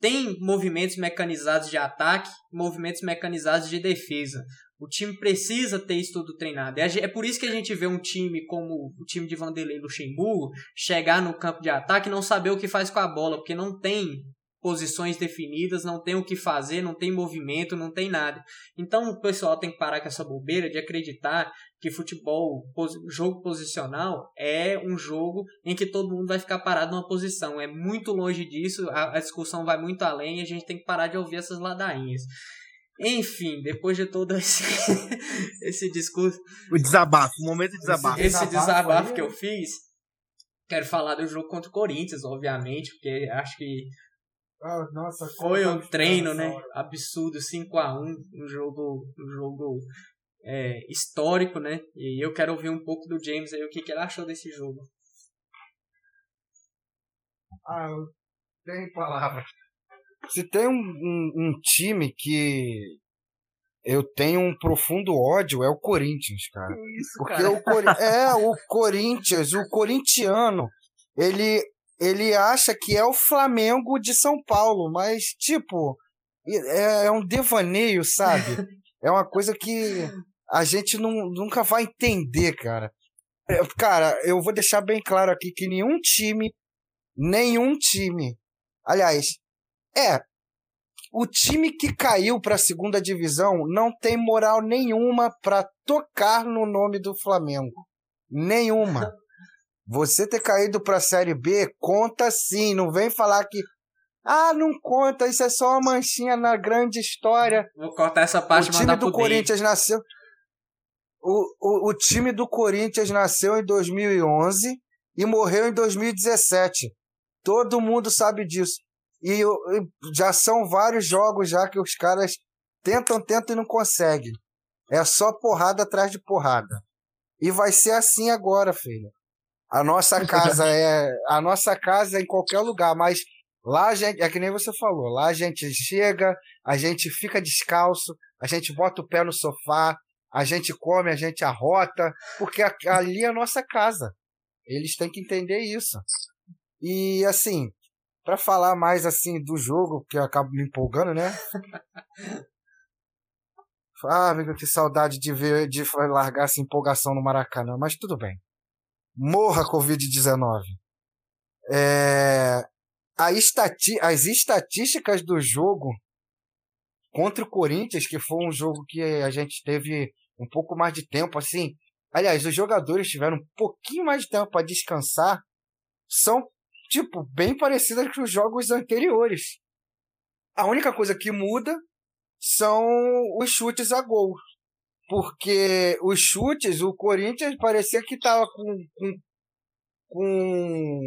Speaker 2: tem movimentos mecanizados de ataque, movimentos mecanizados de defesa. O time precisa ter isso tudo treinado. É, é por isso que a gente vê um time como o time de Vanderlei Luxemburgo chegar no campo de ataque e não saber o que faz com a bola, porque não tem posições definidas, não tem o que fazer, não tem movimento, não tem nada. Então o pessoal tem que parar com essa bobeira de acreditar que futebol, jogo posicional, é um jogo em que todo mundo vai ficar parado numa posição. É muito longe disso, a, a discussão vai muito além e a gente tem que parar de ouvir essas ladainhas. Enfim, depois de todo esse, esse discurso.
Speaker 4: O desabafo, o momento de desabafo.
Speaker 2: Esse, esse desabafo que eu fiz, quero falar do jogo contra o Corinthians, obviamente, porque acho que
Speaker 3: ah, nossa,
Speaker 2: foi um treino, né? Absurdo, 5 a 1 um jogo, um jogo é, histórico, né? E eu quero ouvir um pouco do James aí, o que, que ele achou desse jogo.
Speaker 3: Ah, eu tenho palavras. Se tem um, um, um, time que eu tenho um profundo ódio, é o Corinthians, cara.
Speaker 4: Isso,
Speaker 3: Porque
Speaker 4: cara.
Speaker 3: o Cori É, o Corinthians, o corintiano, ele ele acha que é o Flamengo de São Paulo, mas, tipo, é, é um devaneio, sabe? é uma coisa que a gente não, nunca vai entender, cara. É, cara, eu vou deixar bem claro aqui que nenhum time, nenhum time, aliás, é, o time que caiu para a segunda divisão não tem moral nenhuma para tocar no nome do Flamengo. Nenhuma. Você ter caído para a Série B conta sim, não vem falar que ah, não conta, isso é só uma manchinha na grande história.
Speaker 2: Vou cortar essa parte
Speaker 3: O time do Corinthians nasceu o, o, o time do Corinthians nasceu em 2011 e morreu em 2017. Todo mundo sabe disso. E já são vários jogos já que os caras tentam, tentam e não conseguem. É só porrada atrás de porrada. E vai ser assim agora, filho. A nossa casa é a nossa casa é em qualquer lugar, mas lá a gente, é que nem você falou, lá a gente chega, a gente fica descalço, a gente bota o pé no sofá, a gente come, a gente arrota, porque ali é a nossa casa. Eles têm que entender isso. E assim, para falar mais assim do jogo, que eu acabo me empolgando, né? Ah, amigo, que saudade de ver de largar essa empolgação no Maracanã, mas tudo bem. Morra Covid-19. É, estati as estatísticas do jogo contra o Corinthians, que foi um jogo que a gente teve um pouco mais de tempo, assim. Aliás, os jogadores tiveram um pouquinho mais de tempo para descansar. São, tipo, bem parecidas com os jogos anteriores. A única coisa que muda são os chutes a gol. Porque os chutes, o Corinthians parecia que tava com, com, com,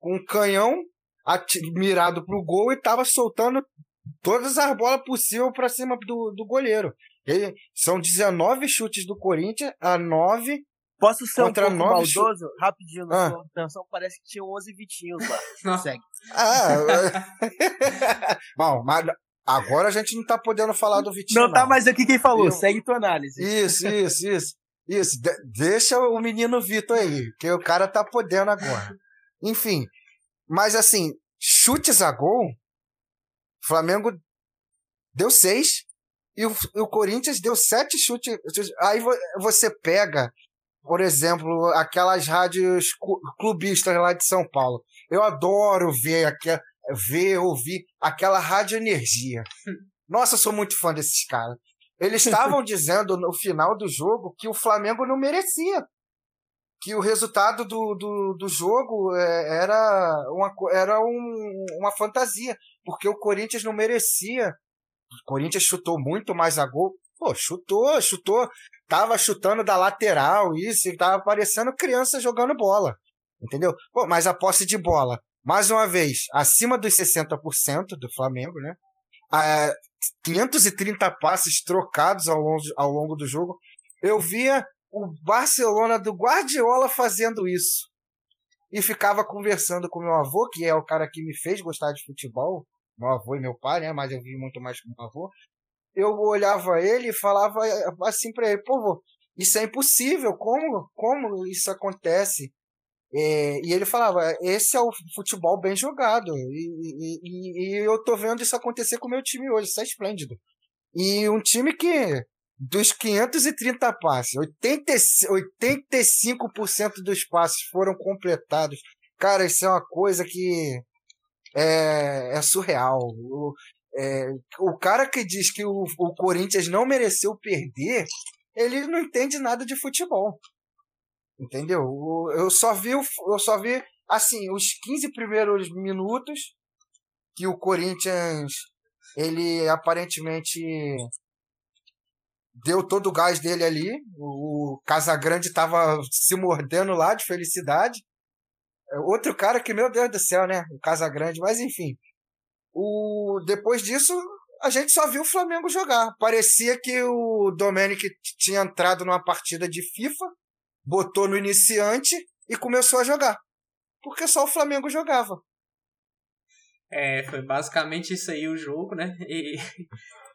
Speaker 3: com um canhão mirado pro gol e tava soltando todas as bolas possíveis para cima do, do goleiro. Ele, são 19 chutes do Corinthians a 9
Speaker 4: Posso ser Contra um pouco maldoso? Chute... Rapidinho, na ah. sua atenção, parece que tinha 11 Vitinhos lá. Segue.
Speaker 3: Ah, bom, mas Agora a gente não tá podendo falar do Vitinho.
Speaker 4: Não, tá não. tá mais aqui quem falou. Segue tua análise.
Speaker 3: Isso, isso, isso. Isso. De deixa o menino Vitor aí, que o cara tá podendo agora. Enfim. Mas assim, chutes a gol, Flamengo deu seis e o, o Corinthians deu sete chutes. Aí você pega, por exemplo, aquelas rádios clubistas lá de São Paulo. Eu adoro ver aquela, ver, ouvir aquela rádio energia. Nossa, eu sou muito fã desses caras. Eles estavam dizendo no final do jogo que o Flamengo não merecia. Que o resultado do, do, do jogo é, era, uma, era um, uma fantasia. Porque o Corinthians não merecia. O Corinthians chutou muito mais a gol. Pô, chutou, chutou. Tava chutando da lateral, isso. E tava parecendo criança jogando bola. Entendeu? Pô, mas a posse de bola mais uma vez, acima dos 60% do Flamengo, né? Ah, 530 passes trocados ao longo, ao longo do jogo. Eu via o Barcelona do Guardiola fazendo isso. E ficava conversando com meu avô, que é o cara que me fez gostar de futebol. Meu avô e meu pai, né? Mas eu vi muito mais com meu avô. Eu olhava ele e falava assim para ele: pô, isso é impossível. Como, como isso acontece? É, e ele falava: esse é o futebol bem jogado. E, e, e, eu tô vendo isso acontecer com o meu time hoje, isso é esplêndido. E um time que, dos 530 passes, 80, 85% dos passes foram completados. Cara, isso é uma coisa que é, é surreal. O, é, o cara que diz que o, o Corinthians não mereceu perder, ele não entende nada de futebol. Entendeu? Eu só vi, eu só vi assim, os 15 primeiros minutos que o Corinthians ele aparentemente deu todo o gás dele ali. O Casagrande estava se mordendo lá de felicidade. É outro cara que, meu Deus do céu, né? O Casagrande, mas enfim. O, depois disso, a gente só viu o Flamengo jogar. Parecia que o Domenic tinha entrado numa partida de FIFA botou no iniciante e começou a jogar. Porque só o Flamengo jogava.
Speaker 2: É, foi basicamente isso aí o jogo, né?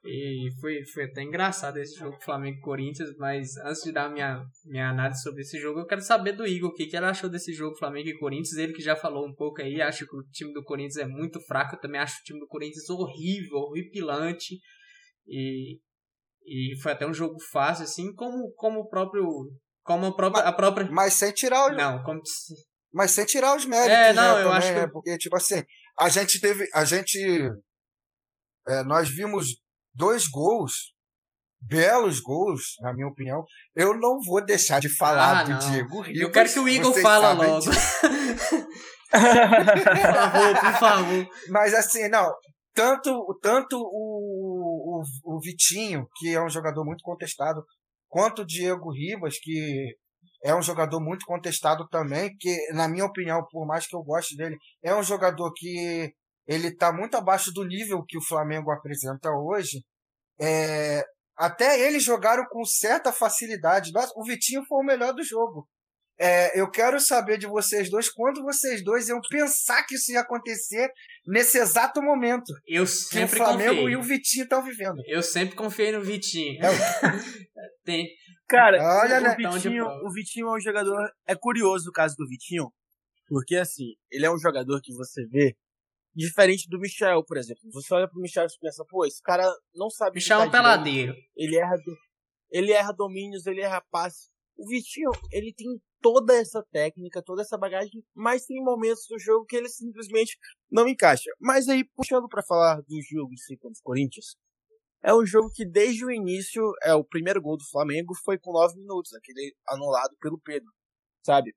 Speaker 2: E, e foi, foi até engraçado esse jogo Flamengo Corinthians, mas antes de dar minha, minha análise sobre esse jogo, eu quero saber do Igor o que, que ele achou desse jogo Flamengo e Corinthians. Ele que já falou um pouco aí, acho que o time do Corinthians é muito fraco, eu também acho o time do Corinthians horrível, horripilante. E, e foi até um jogo fácil, assim, como, como o próprio como a própria.
Speaker 3: Mas,
Speaker 2: a própria...
Speaker 3: mas sem tirar os.
Speaker 2: Não, como.
Speaker 3: Mas sem tirar os méritos.
Speaker 2: É, não,
Speaker 3: né,
Speaker 2: eu
Speaker 3: também,
Speaker 2: acho que.
Speaker 3: Né? Porque, tipo assim, a gente teve. A gente. É, nós vimos dois gols, belos gols, na minha opinião. Eu não vou deixar de falar ah, do não. Diego Ribas.
Speaker 2: Eu quero que o Igor fala logo. por favor, por favor.
Speaker 3: Mas assim, não. Tanto, tanto o, o, o Vitinho, que é um jogador muito contestado, quanto o Diego Ribas, que é um jogador muito contestado também, que, na minha opinião, por mais que eu goste dele, é um jogador que ele está muito abaixo do nível que o Flamengo apresenta hoje. É, até eles jogaram com certa facilidade. O Vitinho foi o melhor do jogo. É, eu quero saber de vocês dois quando vocês dois iam pensar que isso ia acontecer nesse exato momento.
Speaker 2: Eu sempre
Speaker 3: que o Flamengo
Speaker 2: confiei.
Speaker 3: e o Vitinho estão vivendo.
Speaker 2: Eu sempre confiei no Vitinho.
Speaker 3: É,
Speaker 2: Tem.
Speaker 4: Cara,
Speaker 3: Olha,
Speaker 4: o,
Speaker 3: né?
Speaker 4: Vitinho, o Vitinho é um jogador. É curioso o caso do Vitinho, porque assim, ele é um jogador que você vê diferente do Michel, por exemplo. Você olha pro Michel e pensa, pô, esse cara não sabe.
Speaker 2: Michel é um peladeiro.
Speaker 4: Ele erra, do- ele erra domínios, ele erra passe. O Vitinho, ele tem toda essa técnica, toda essa bagagem, mas tem momentos do jogo que ele simplesmente não encaixa. Mas aí, puxando pra falar do jogo em si contra o Corinthians, é um jogo que desde o início, é o primeiro gol do Flamengo foi com 9 minutos, aquele anulado pelo Pedro, sabe?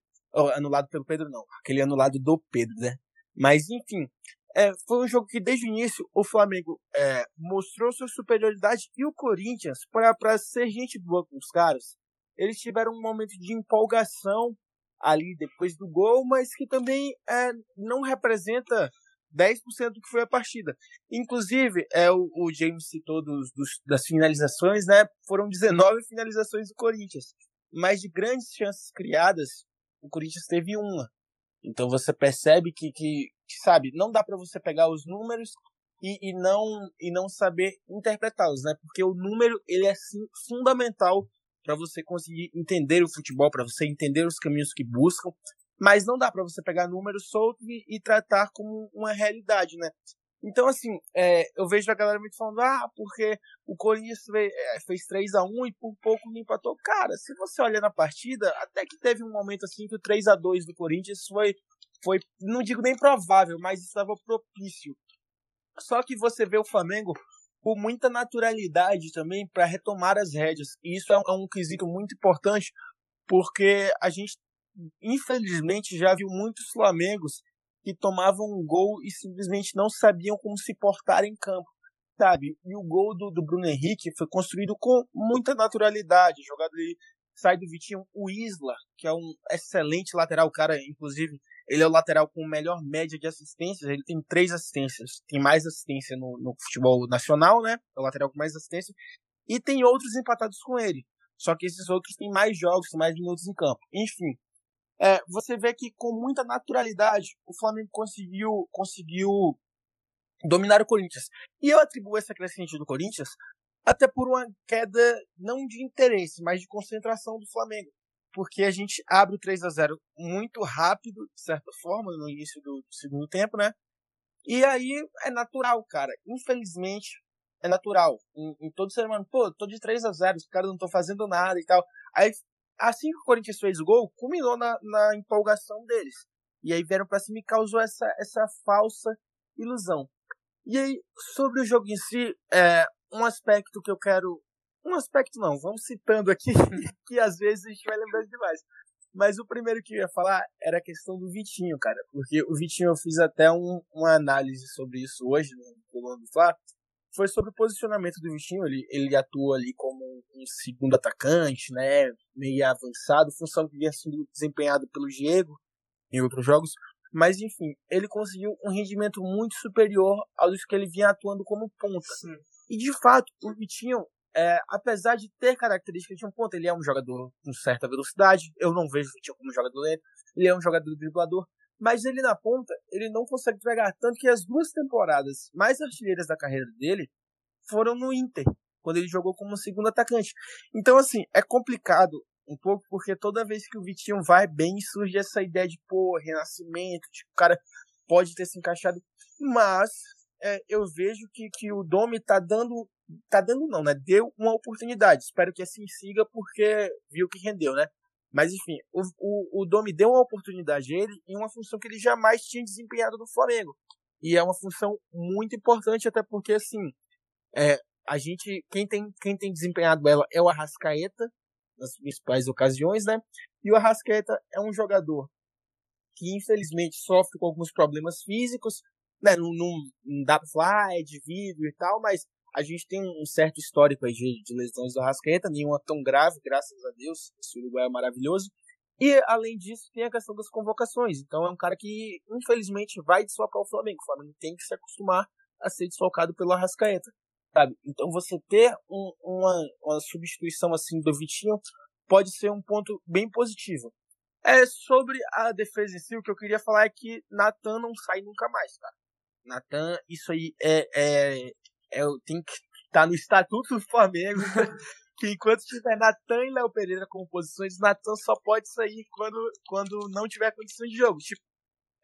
Speaker 4: Anulado pelo Pedro não, aquele anulado do Pedro, né? Mas enfim, é, foi um jogo que desde o início o Flamengo é, mostrou sua superioridade e o Corinthians, para ser gente boa com os caras, eles tiveram um momento de empolgação ali depois do gol, mas que também é, não representa 10% do que foi a partida. Inclusive, é, o, o James citou dos, dos, das finalizações, né? Foram 19 finalizações do Corinthians. Mas de grandes chances criadas, o Corinthians teve uma. Então você percebe que, que, que sabe, não dá para você pegar os números e, e não e não saber interpretá-los, né? Porque o número ele é sim, fundamental para você conseguir entender o futebol, para você entender os caminhos que buscam, mas não dá para você pegar números soltos e, e, tratar como uma realidade, né? Então, assim, é, eu vejo a galera muito falando, ah, porque o Corinthians fez, é, fez 3 a 1 e por pouco não empatou. Cara, se você olha na partida, até que teve um momento assim que o 3 a 2 do Corinthians foi, foi não digo nem provável, mas estava propício. Só que você vê o Flamengo com muita naturalidade também para retomar as rédeas. E isso é um, é um quesito muito importante, porque a gente, infelizmente, já viu muitos Flamengos que tomavam um gol e simplesmente não sabiam como se portar em campo, sabe? E o gol do, do Bruno Henrique foi construído com muita naturalidade. Jogado ali, sai do Vitinho, o Isla, que é um excelente lateral, cara, inclusive, ele é o lateral com melhor média de assistências, ele tem três assistências, tem mais assistência no, no futebol nacional, né? É o lateral com mais assistência, e tem outros empatados com ele. Só que esses outros têm mais jogos, têm mais minutos em campo. Enfim, é, você vê que com muita naturalidade o Flamengo conseguiu, conseguiu dominar o Corinthians. E eu atribuo essa crescente do Corinthians até por uma queda não de interesse, mas de concentração do Flamengo. Porque a gente abre o 3 a 0 muito rápido, de certa forma, no início do segundo tempo, né? E aí é natural, cara. Infelizmente, é natural. Em, em todo ser humano, pô, tô de 3 a 0 os caras não estão fazendo nada e tal. Aí assim que o Corinthians fez o gol, culminou na, na empolgação deles. E aí vieram para cima e causou essa, essa falsa ilusão. E aí, sobre o jogo em si, é, um aspecto que eu quero. Um aspecto não, vamos citando aqui, que às vezes a gente vai lembrando demais. Mas o primeiro que eu ia falar era a questão do Vitinho, cara. Porque o Vitinho, eu fiz até um, uma análise sobre isso hoje no Coluna do Flá foi sobre o posicionamento do Vitinho. Ele, ele atua ali como um segundo atacante, né? Meio avançado, função que vinha sendo desempenhada pelo Diego em outros jogos. Mas enfim, ele conseguiu um rendimento muito superior aos que ele vinha atuando como ponta.
Speaker 2: Sim.
Speaker 4: E de fato, o Vitinho, é, apesar de ter características de um ponta, ele é um jogador com certa velocidade. Eu não vejo o Vitinho como jogador lento. Ele é um jogador driblador. Mas ele na ponta, ele não consegue pegar tanto que as duas temporadas mais artilheiras da carreira dele foram no Inter, quando ele jogou como segundo atacante. Então, assim, é complicado um pouco, porque toda vez que o Vitinho vai bem, surge essa ideia de, pô, renascimento, tipo, o cara pode ter se encaixado. Mas é, eu vejo que, que o Domi tá dando. Tá dando não, né? Deu uma oportunidade. Espero que assim siga, porque viu que rendeu, né? Mas enfim, o, o, o Domi deu uma oportunidade a ele em uma função que ele jamais tinha desempenhado no Flamengo. E é uma função muito importante, até porque, assim, é, a gente, quem tem, quem tem desempenhado ela é o Arrascaeta, nas principais ocasiões, né? E o Arrascaeta é um jogador que, infelizmente, sofre com alguns problemas físicos, né? Não, não, não dá pra falar, ah, é de vidro e tal, mas a gente tem um certo histórico aí de, de lesões do Arrascaeta, nenhuma tão grave, graças a Deus, esse Uruguai é maravilhoso. E, além disso, tem a questão das convocações. Então, é um cara que, infelizmente, vai desfocar o Flamengo. O Flamengo tem que se acostumar a ser desfocado pelo Arrascaeta, sabe? Então, você ter um, uma, uma substituição assim do Vitinho pode ser um ponto bem positivo. É sobre a defesa em si, o que eu queria falar é que Natan não sai nunca mais, cara. Natan, isso aí é, é, é tem que estar tá no estatuto do Flamengo. que enquanto tiver Natan e Léo Pereira como posições, Natan só pode sair quando, quando não tiver condições de jogo. Tipo,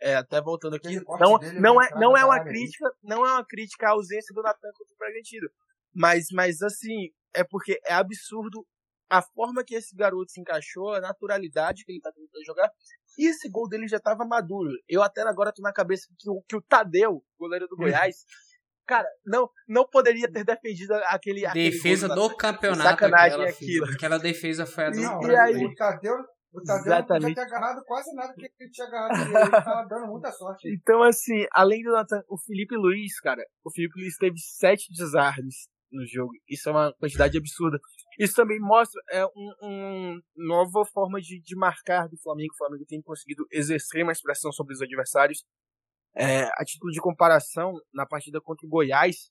Speaker 4: é, até voltando aqui, não, não, é, não é uma crítica, não é uma crítica à ausência do Natan contra o Bragantino. Mas, mas assim, é porque é absurdo a forma que esse garoto se encaixou, a naturalidade que ele tá tentando jogar. E esse gol dele já tava maduro. Eu até agora tô na cabeça que o, que o Tadeu, goleiro do hum. Goiás, cara, não, não poderia ter defendido aquele.
Speaker 2: Defesa aquele do campeonato. Sacanagem aquela, aquilo. Aquela defesa foi a do.
Speaker 3: E, e aí, o Tadeu, o Tadeu Exatamente. não tinha agarrado quase nada que ele tinha agarrado. Ele tava dando muita sorte.
Speaker 4: Então, assim, além do Nathan, o Felipe Luiz, cara, o Felipe Luiz teve sete desarmes no jogo. Isso é uma quantidade absurda. Isso também mostra é, uma um nova forma de, de marcar do Flamengo. O Flamengo tem conseguido exercer mais pressão sobre os adversários. É, a título de comparação, na partida contra o Goiás,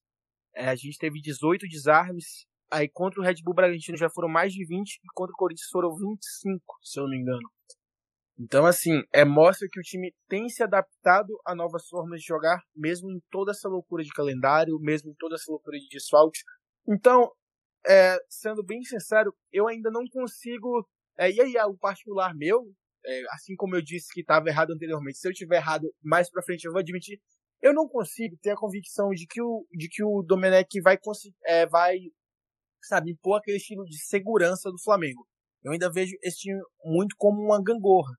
Speaker 4: é, a gente teve 18 desarmes. Aí contra o Red Bull Bragantino já foram mais de 20 e contra o Corinthians foram 25, se eu não me engano. Então, assim, é, mostra que o time tem se adaptado a novas formas de jogar, mesmo em toda essa loucura de calendário, mesmo em toda essa loucura de desfalques. Então, é, sendo bem sincero, eu ainda não consigo. É, e aí, o particular meu, é, assim como eu disse que estava errado anteriormente, se eu tiver errado mais para frente eu vou admitir, eu não consigo ter a convicção de que o, de que o Domenech vai, é, vai, sabe, impor aquele estilo de segurança do Flamengo. Eu ainda vejo esse time muito como uma gangorra.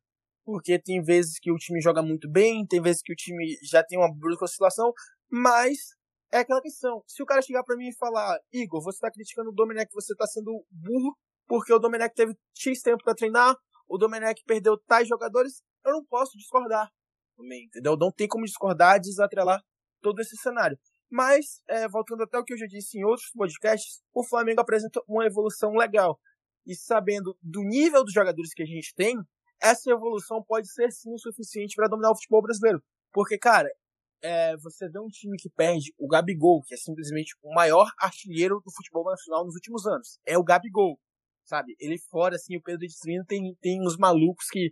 Speaker 4: Porque tem vezes que o time joga muito bem, tem vezes que o time já tem uma brusca oscilação, mas é aquela questão. Se o cara chegar para mim e falar, Igor, você tá criticando o Domenech, você tá sendo burro, porque o Domenech teve X tempo para treinar, o Domenech perdeu tais jogadores, eu não posso discordar. Também, entendeu? Não tem como discordar, desatrelar todo esse cenário. Mas, é, voltando até o que eu já disse em outros podcasts, o Flamengo apresenta uma evolução legal. E sabendo do nível dos jogadores que a gente tem, essa evolução pode ser sim o suficiente para dominar o futebol brasileiro. Porque, cara, é, você vê um time que perde o Gabigol, que é simplesmente o maior artilheiro do futebol nacional nos últimos anos. É o Gabigol, sabe? Ele fora, assim, o Pedro Estrino tem, tem uns malucos que,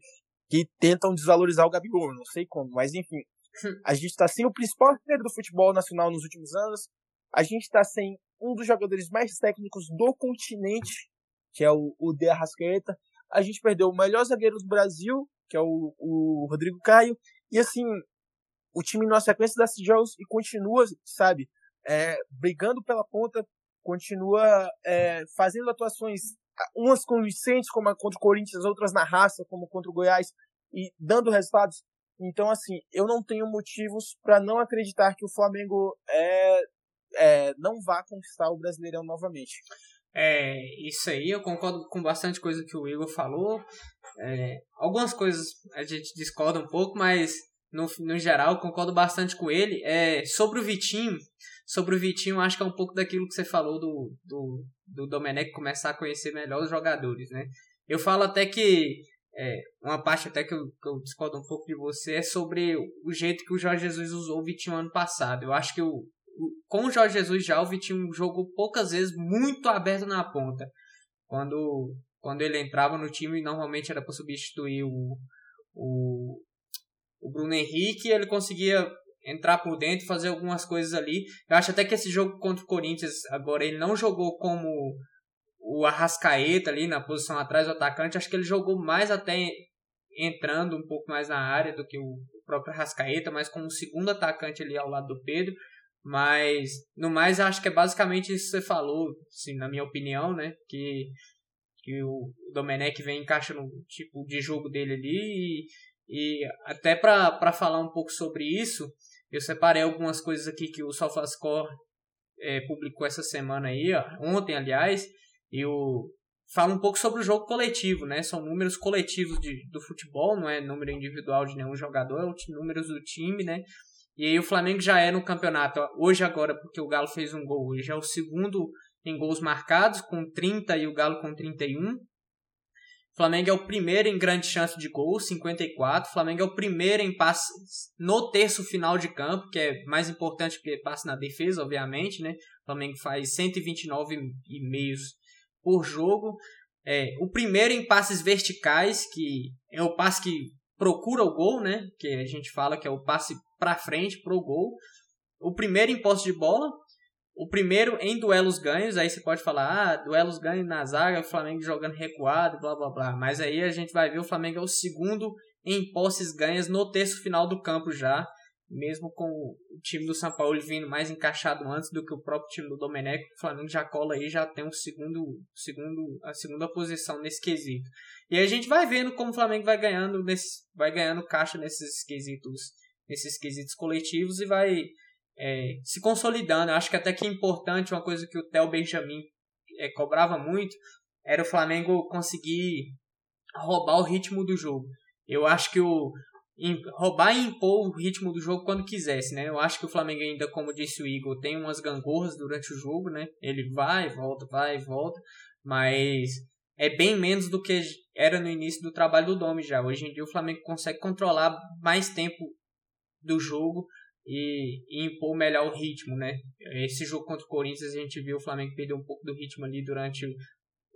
Speaker 4: que tentam desvalorizar o Gabigol, não sei como, mas enfim. A gente tá sem o principal artilheiro do futebol nacional nos últimos anos. A gente tá sem um dos jogadores mais técnicos do continente, que é o, o De Arrascaeta. A gente perdeu o melhor zagueiro do Brasil, que é o, o Rodrigo Caio. E assim, o time na sequência desses jogos e continua, sabe, é, brigando pela ponta, continua é, fazendo atuações, umas convincentes, como contra o Corinthians, outras na raça, como contra o Goiás, e dando resultados. Então, assim, eu não tenho motivos para não acreditar que o Flamengo é, é, não vá conquistar o Brasileirão novamente.
Speaker 2: É, isso aí, eu concordo com bastante coisa que o Igor falou. É, algumas coisas a gente discorda um pouco, mas no, no geral, concordo bastante com ele. É, sobre o Vitinho, sobre o Vitinho, acho que é um pouco daquilo que você falou do, do, do Domenech começar a conhecer melhor os jogadores, né? Eu falo até que é, uma parte até que eu, que eu, discordo um pouco de você é sobre o jeito que o Jorge Jesus usou o Vitinho ano passado. Eu acho que o, o, com o Jorge Jesus já o Vitinho jogou poucas vezes muito aberto na ponta. Quando, quando ele entrava no time, normalmente era para substituir o, o, o Bruno Henrique, ele conseguia entrar por dentro, fazer algumas coisas ali. Eu acho até que esse jogo contra o Corinthians, agora ele não jogou como o Arrascaeta ali na posição atrás do atacante, acho que ele jogou mais até entrando um pouco mais na área do que o próprio Arrascaeta, mas como segundo atacante ali ao lado do Pedro. Mas, no mais, acho que é basicamente isso que você falou, assim, na minha opinião, né? Que, que o Domenech vem encaixando no tipo de jogo dele ali e e até para falar um pouco sobre isso, eu separei algumas coisas aqui que o SofaScore é, publicou essa semana aí, ó, ontem, aliás, e o fala um pouco sobre o jogo coletivo, né? São números coletivos de, do futebol, não é número individual de nenhum jogador, é números do time, né? E aí o Flamengo já é no campeonato, hoje agora, porque o Galo fez um gol, hoje é o segundo em gols marcados, com 30 e o Galo com 31. Flamengo é o primeiro em grande chance de gol, 54. Flamengo é o primeiro em passes no terço final de campo, que é mais importante que passe na defesa, obviamente, né? O Flamengo faz 129 e meios por jogo. É, o primeiro em passes verticais, que é o passe que procura o gol, né? Que a gente fala que é o passe para frente pro gol. O primeiro em posse de bola, o primeiro em duelos ganhos, aí você pode falar, ah, duelos ganhos na zaga, o Flamengo jogando recuado, blá blá blá. Mas aí a gente vai ver o Flamengo é o segundo em posses ganhas no terço final do campo já mesmo com o time do São Paulo vindo mais encaixado antes do que o próprio time do Domenech, o Flamengo já cola aí, já tem um segundo, segundo, a segunda posição nesse quesito. E a gente vai vendo como o Flamengo vai ganhando nesse, vai ganhando caixa nesses quesitos, nesses quesitos coletivos e vai é, se consolidando. Eu acho que até que é importante uma coisa que o Theo Benjamin é, cobrava muito era o Flamengo conseguir roubar o ritmo do jogo. Eu acho que o, roubar e impor o ritmo do jogo quando quisesse, né? Eu acho que o Flamengo ainda, como disse o Igor, tem umas gangorras durante o jogo, né? Ele vai, volta, vai, volta, mas é bem menos do que era no início do trabalho do Domi já. Hoje em dia o Flamengo consegue controlar mais tempo do jogo e, e, impor melhor o ritmo, né? Esse jogo contra o Corinthians a gente viu o Flamengo perder um pouco do ritmo ali durante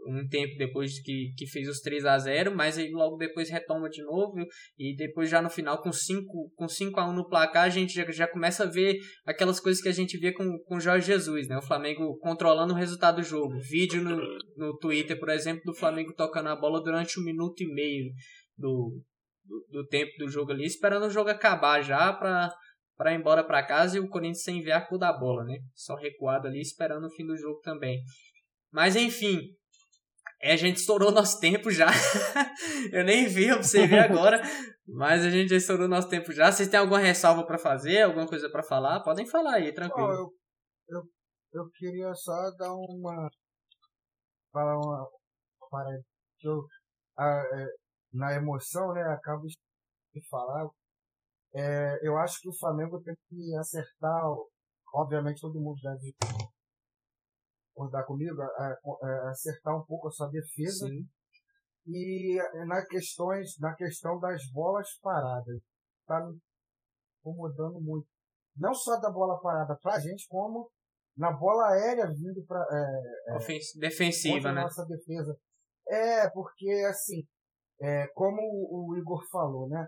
Speaker 2: um tempo depois que, que fez os 3 a 0 mas aí logo depois retoma de novo e depois já no final com 5 com 5 a 1 no placar a gente já, já começa a ver aquelas coisas que a gente via com com Jorge Jesus, né? O Flamengo controlando o resultado do jogo. Vídeo no, no Twitter, por exemplo, do Flamengo tocando a bola durante um minuto e meio do, do, do tempo do jogo ali, esperando o jogo acabar já para para ir embora para casa e o Corinthians sem enviar a da bola, né? Só recuado ali esperando o fim do jogo também. Mas enfim, é, a gente estourou nosso tempo já. eu nem vi, eu observei agora. Mas a gente já estourou nosso tempo já. Vocês têm alguma ressalva para fazer? Alguma coisa para falar? Podem falar aí, tranquilo.
Speaker 3: eu, eu, eu queria só dar uma. Falar uma. Para eu, a, é, na emoção, né? Acabo de falar. É, eu acho que o Flamengo tem que acertar. Obviamente, todo mundo deve concordar comigo, a, a, acertar um pouco a sua defesa. Sim. E na, questões, na questão das bolas paradas. Está me incomodando muito. Não só da bola parada para a gente, como na bola aérea vindo para. É,
Speaker 2: é, defensiva, né?
Speaker 3: Nossa defesa. É, porque assim, é, como o Igor falou, né?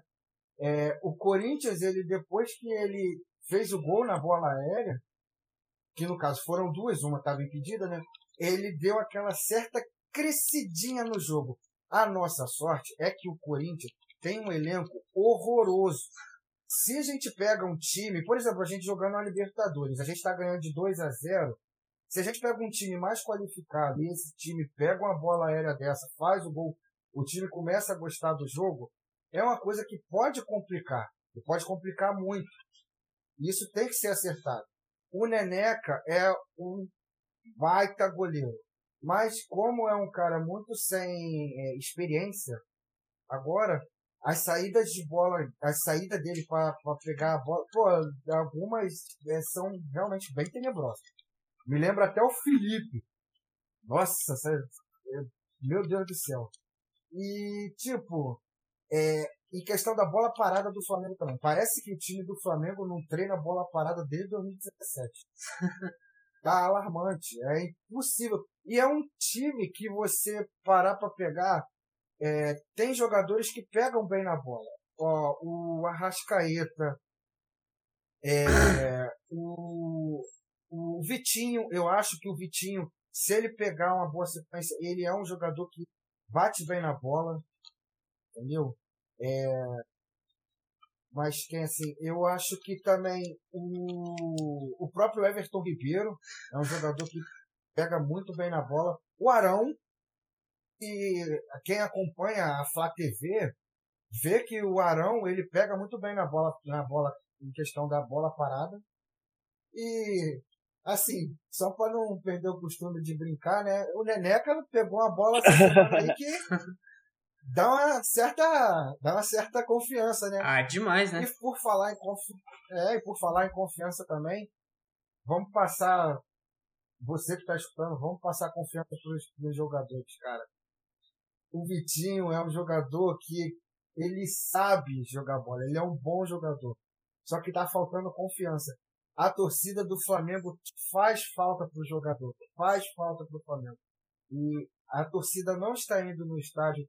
Speaker 3: É, o Corinthians, ele depois que ele fez o gol na bola aérea, que no caso foram duas, uma estava impedida, né? Ele deu aquela certa crescidinha no jogo. A nossa sorte é que o Corinthians tem um elenco horroroso. Se a gente pega um time, por exemplo, a gente jogando na Libertadores, a gente está ganhando de 2 a 0. Se a gente pega um time mais qualificado e esse time pega uma bola aérea dessa, faz o gol, o time começa a gostar do jogo, é uma coisa que pode complicar. E pode complicar muito. Isso tem que ser acertado. O Neneca é um baita goleiro. Mas como é um cara muito sem é, experiência, agora as saídas de bola, a saída dele para pegar a bola, pô, algumas é, são realmente bem tenebrosas. Me lembra até o Felipe. Nossa, é, meu Deus do céu. E, tipo, é, em questão da bola parada do Flamengo também. Parece que o time do Flamengo não treina bola parada desde 2017. tá alarmante. É impossível. E é um time que você parar para pegar. É, tem jogadores que pegam bem na bola. Ó, o Arrascaeta, é, o, o Vitinho, eu acho que o Vitinho, se ele pegar uma boa sequência, ele é um jogador que bate bem na bola, entendeu? É, mas quem assim, eu acho que também o, o próprio Everton Ribeiro é um jogador que pega muito bem na bola. O Arão, e quem acompanha a Flá TV vê que o Arão ele pega muito bem na bola, na bola em questão da bola parada. E assim, só para não perder o costume de brincar, né? O Neneca pegou uma bola que dá uma certa, dá uma certa confiança, né?
Speaker 2: Ah, demais, né?
Speaker 3: E por falar em confi... é, e por falar em confiança também, vamos passar você que está escutando, vamos passar confiança para os jogadores, cara. o Vitinho é um jogador que ele sabe jogar bola, ele é um bom jogador. Só que tá faltando confiança. A torcida do Flamengo faz falta pro jogador, faz falta pro Flamengo. E a torcida não está indo no estádio,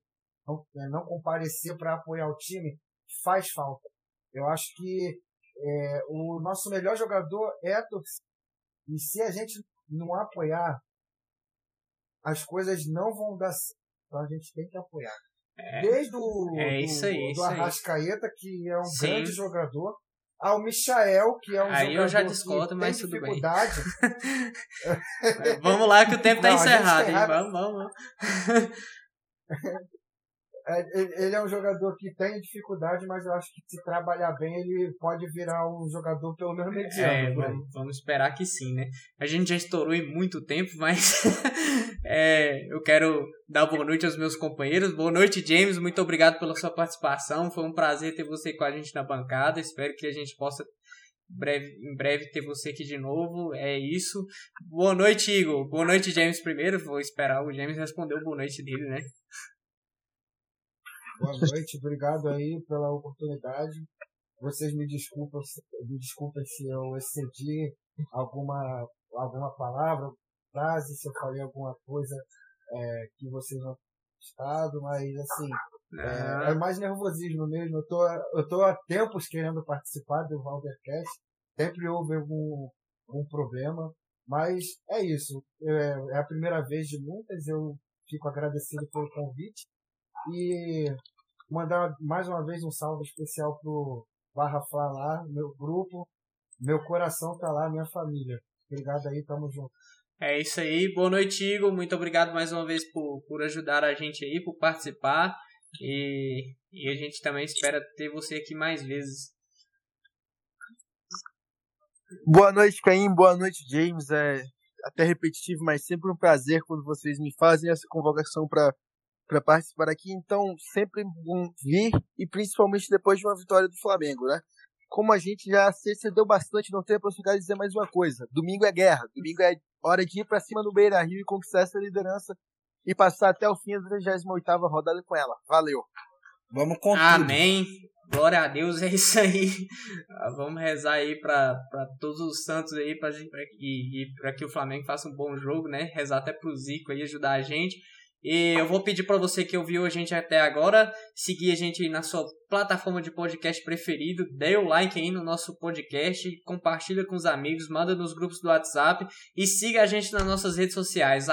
Speaker 3: não, é, não comparecer para apoiar o time, faz falta. Eu acho que é, o nosso melhor jogador é a torcida. E se a gente não apoiar, as coisas não vão dar certo. Então a gente tem que apoiar. É, Desde o
Speaker 2: é isso aí,
Speaker 3: do, do Arrascaeta, que é um Sim. grande jogador, ao Michael, que é um
Speaker 2: aí
Speaker 3: jogador
Speaker 2: eu já discordo, mas tudo bem. vamos lá que o tempo está encerrado, hein? Vamos, vamos.
Speaker 3: É, ele é um jogador que tem dificuldade, mas eu acho que se trabalhar bem, ele pode virar um jogador pelo menos mediano. É,
Speaker 2: né? vamos, vamos, esperar que sim, né? A gente já estourou em muito tempo, mas é, eu quero dar boa noite aos meus companheiros. Boa noite, James. Muito obrigado pela sua participação. Foi um prazer ter você com a gente na bancada. Espero que a gente possa breve, em breve ter você aqui de novo. É isso. Boa noite, Igor. Boa noite, James, primeiro. Vou esperar o James responder o boa noite dele, né?
Speaker 3: Boa noite, obrigado aí pela oportunidade. Vocês me desculpem, me desculpem se eu excedi alguma, alguma palavra, frase, se eu falei alguma coisa é, que vocês não gostado, mas assim, é, é, mais nervosismo mesmo. Eu tô, eu tô há tempos querendo participar do Valdercast, sempre houve algum, algum problema, mas é isso. É, é a primeira vez de muitas, eu fico agradecido pelo convite. E mandar mais uma vez um salve especial pro Barra Flá lá, meu grupo. Meu coração tá lá, minha família. Obrigado aí, tamo junto.
Speaker 2: É isso aí. Boa noite, Igor. Muito obrigado mais uma vez por, por ajudar a gente aí, por participar. E, e a gente também espera ter você aqui mais vezes.
Speaker 4: Boa noite, Caim. Boa noite, James. É até repetitivo, mas sempre um prazer quando vocês me fazem essa convocação para para participar aqui, então sempre vão vir e principalmente depois de uma vitória do Flamengo, né? Como a gente já se excedeu bastante, não tem a possibilidade de dizer mais uma coisa. Domingo é guerra, domingo é hora de ir para cima no Beira Rio e conquistar essa liderança e passar até o fim da 38 rodada com ela. Valeu.
Speaker 3: Vamos com
Speaker 2: Amém. Glória a Deus, é isso aí. Vamos rezar aí para todos os santos aí pra, pra, e, e para que o Flamengo faça um bom jogo, né? Rezar até pro Zico aí ajudar a gente. E eu vou pedir para você que ouviu a gente até agora, seguir a gente na sua plataforma de podcast preferido, dê o like aí no nosso podcast, compartilha com os amigos, manda nos grupos do WhatsApp e siga a gente nas nossas redes sociais,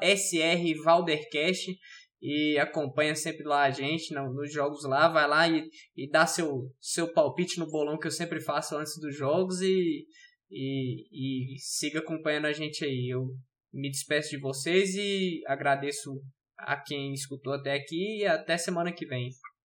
Speaker 2: srvaldercast e acompanha sempre lá a gente nos jogos lá, vai lá e, e dá seu, seu palpite no bolão que eu sempre faço antes dos jogos e, e, e siga acompanhando a gente aí. Eu me despeço de vocês e agradeço a quem escutou até aqui e até semana que vem.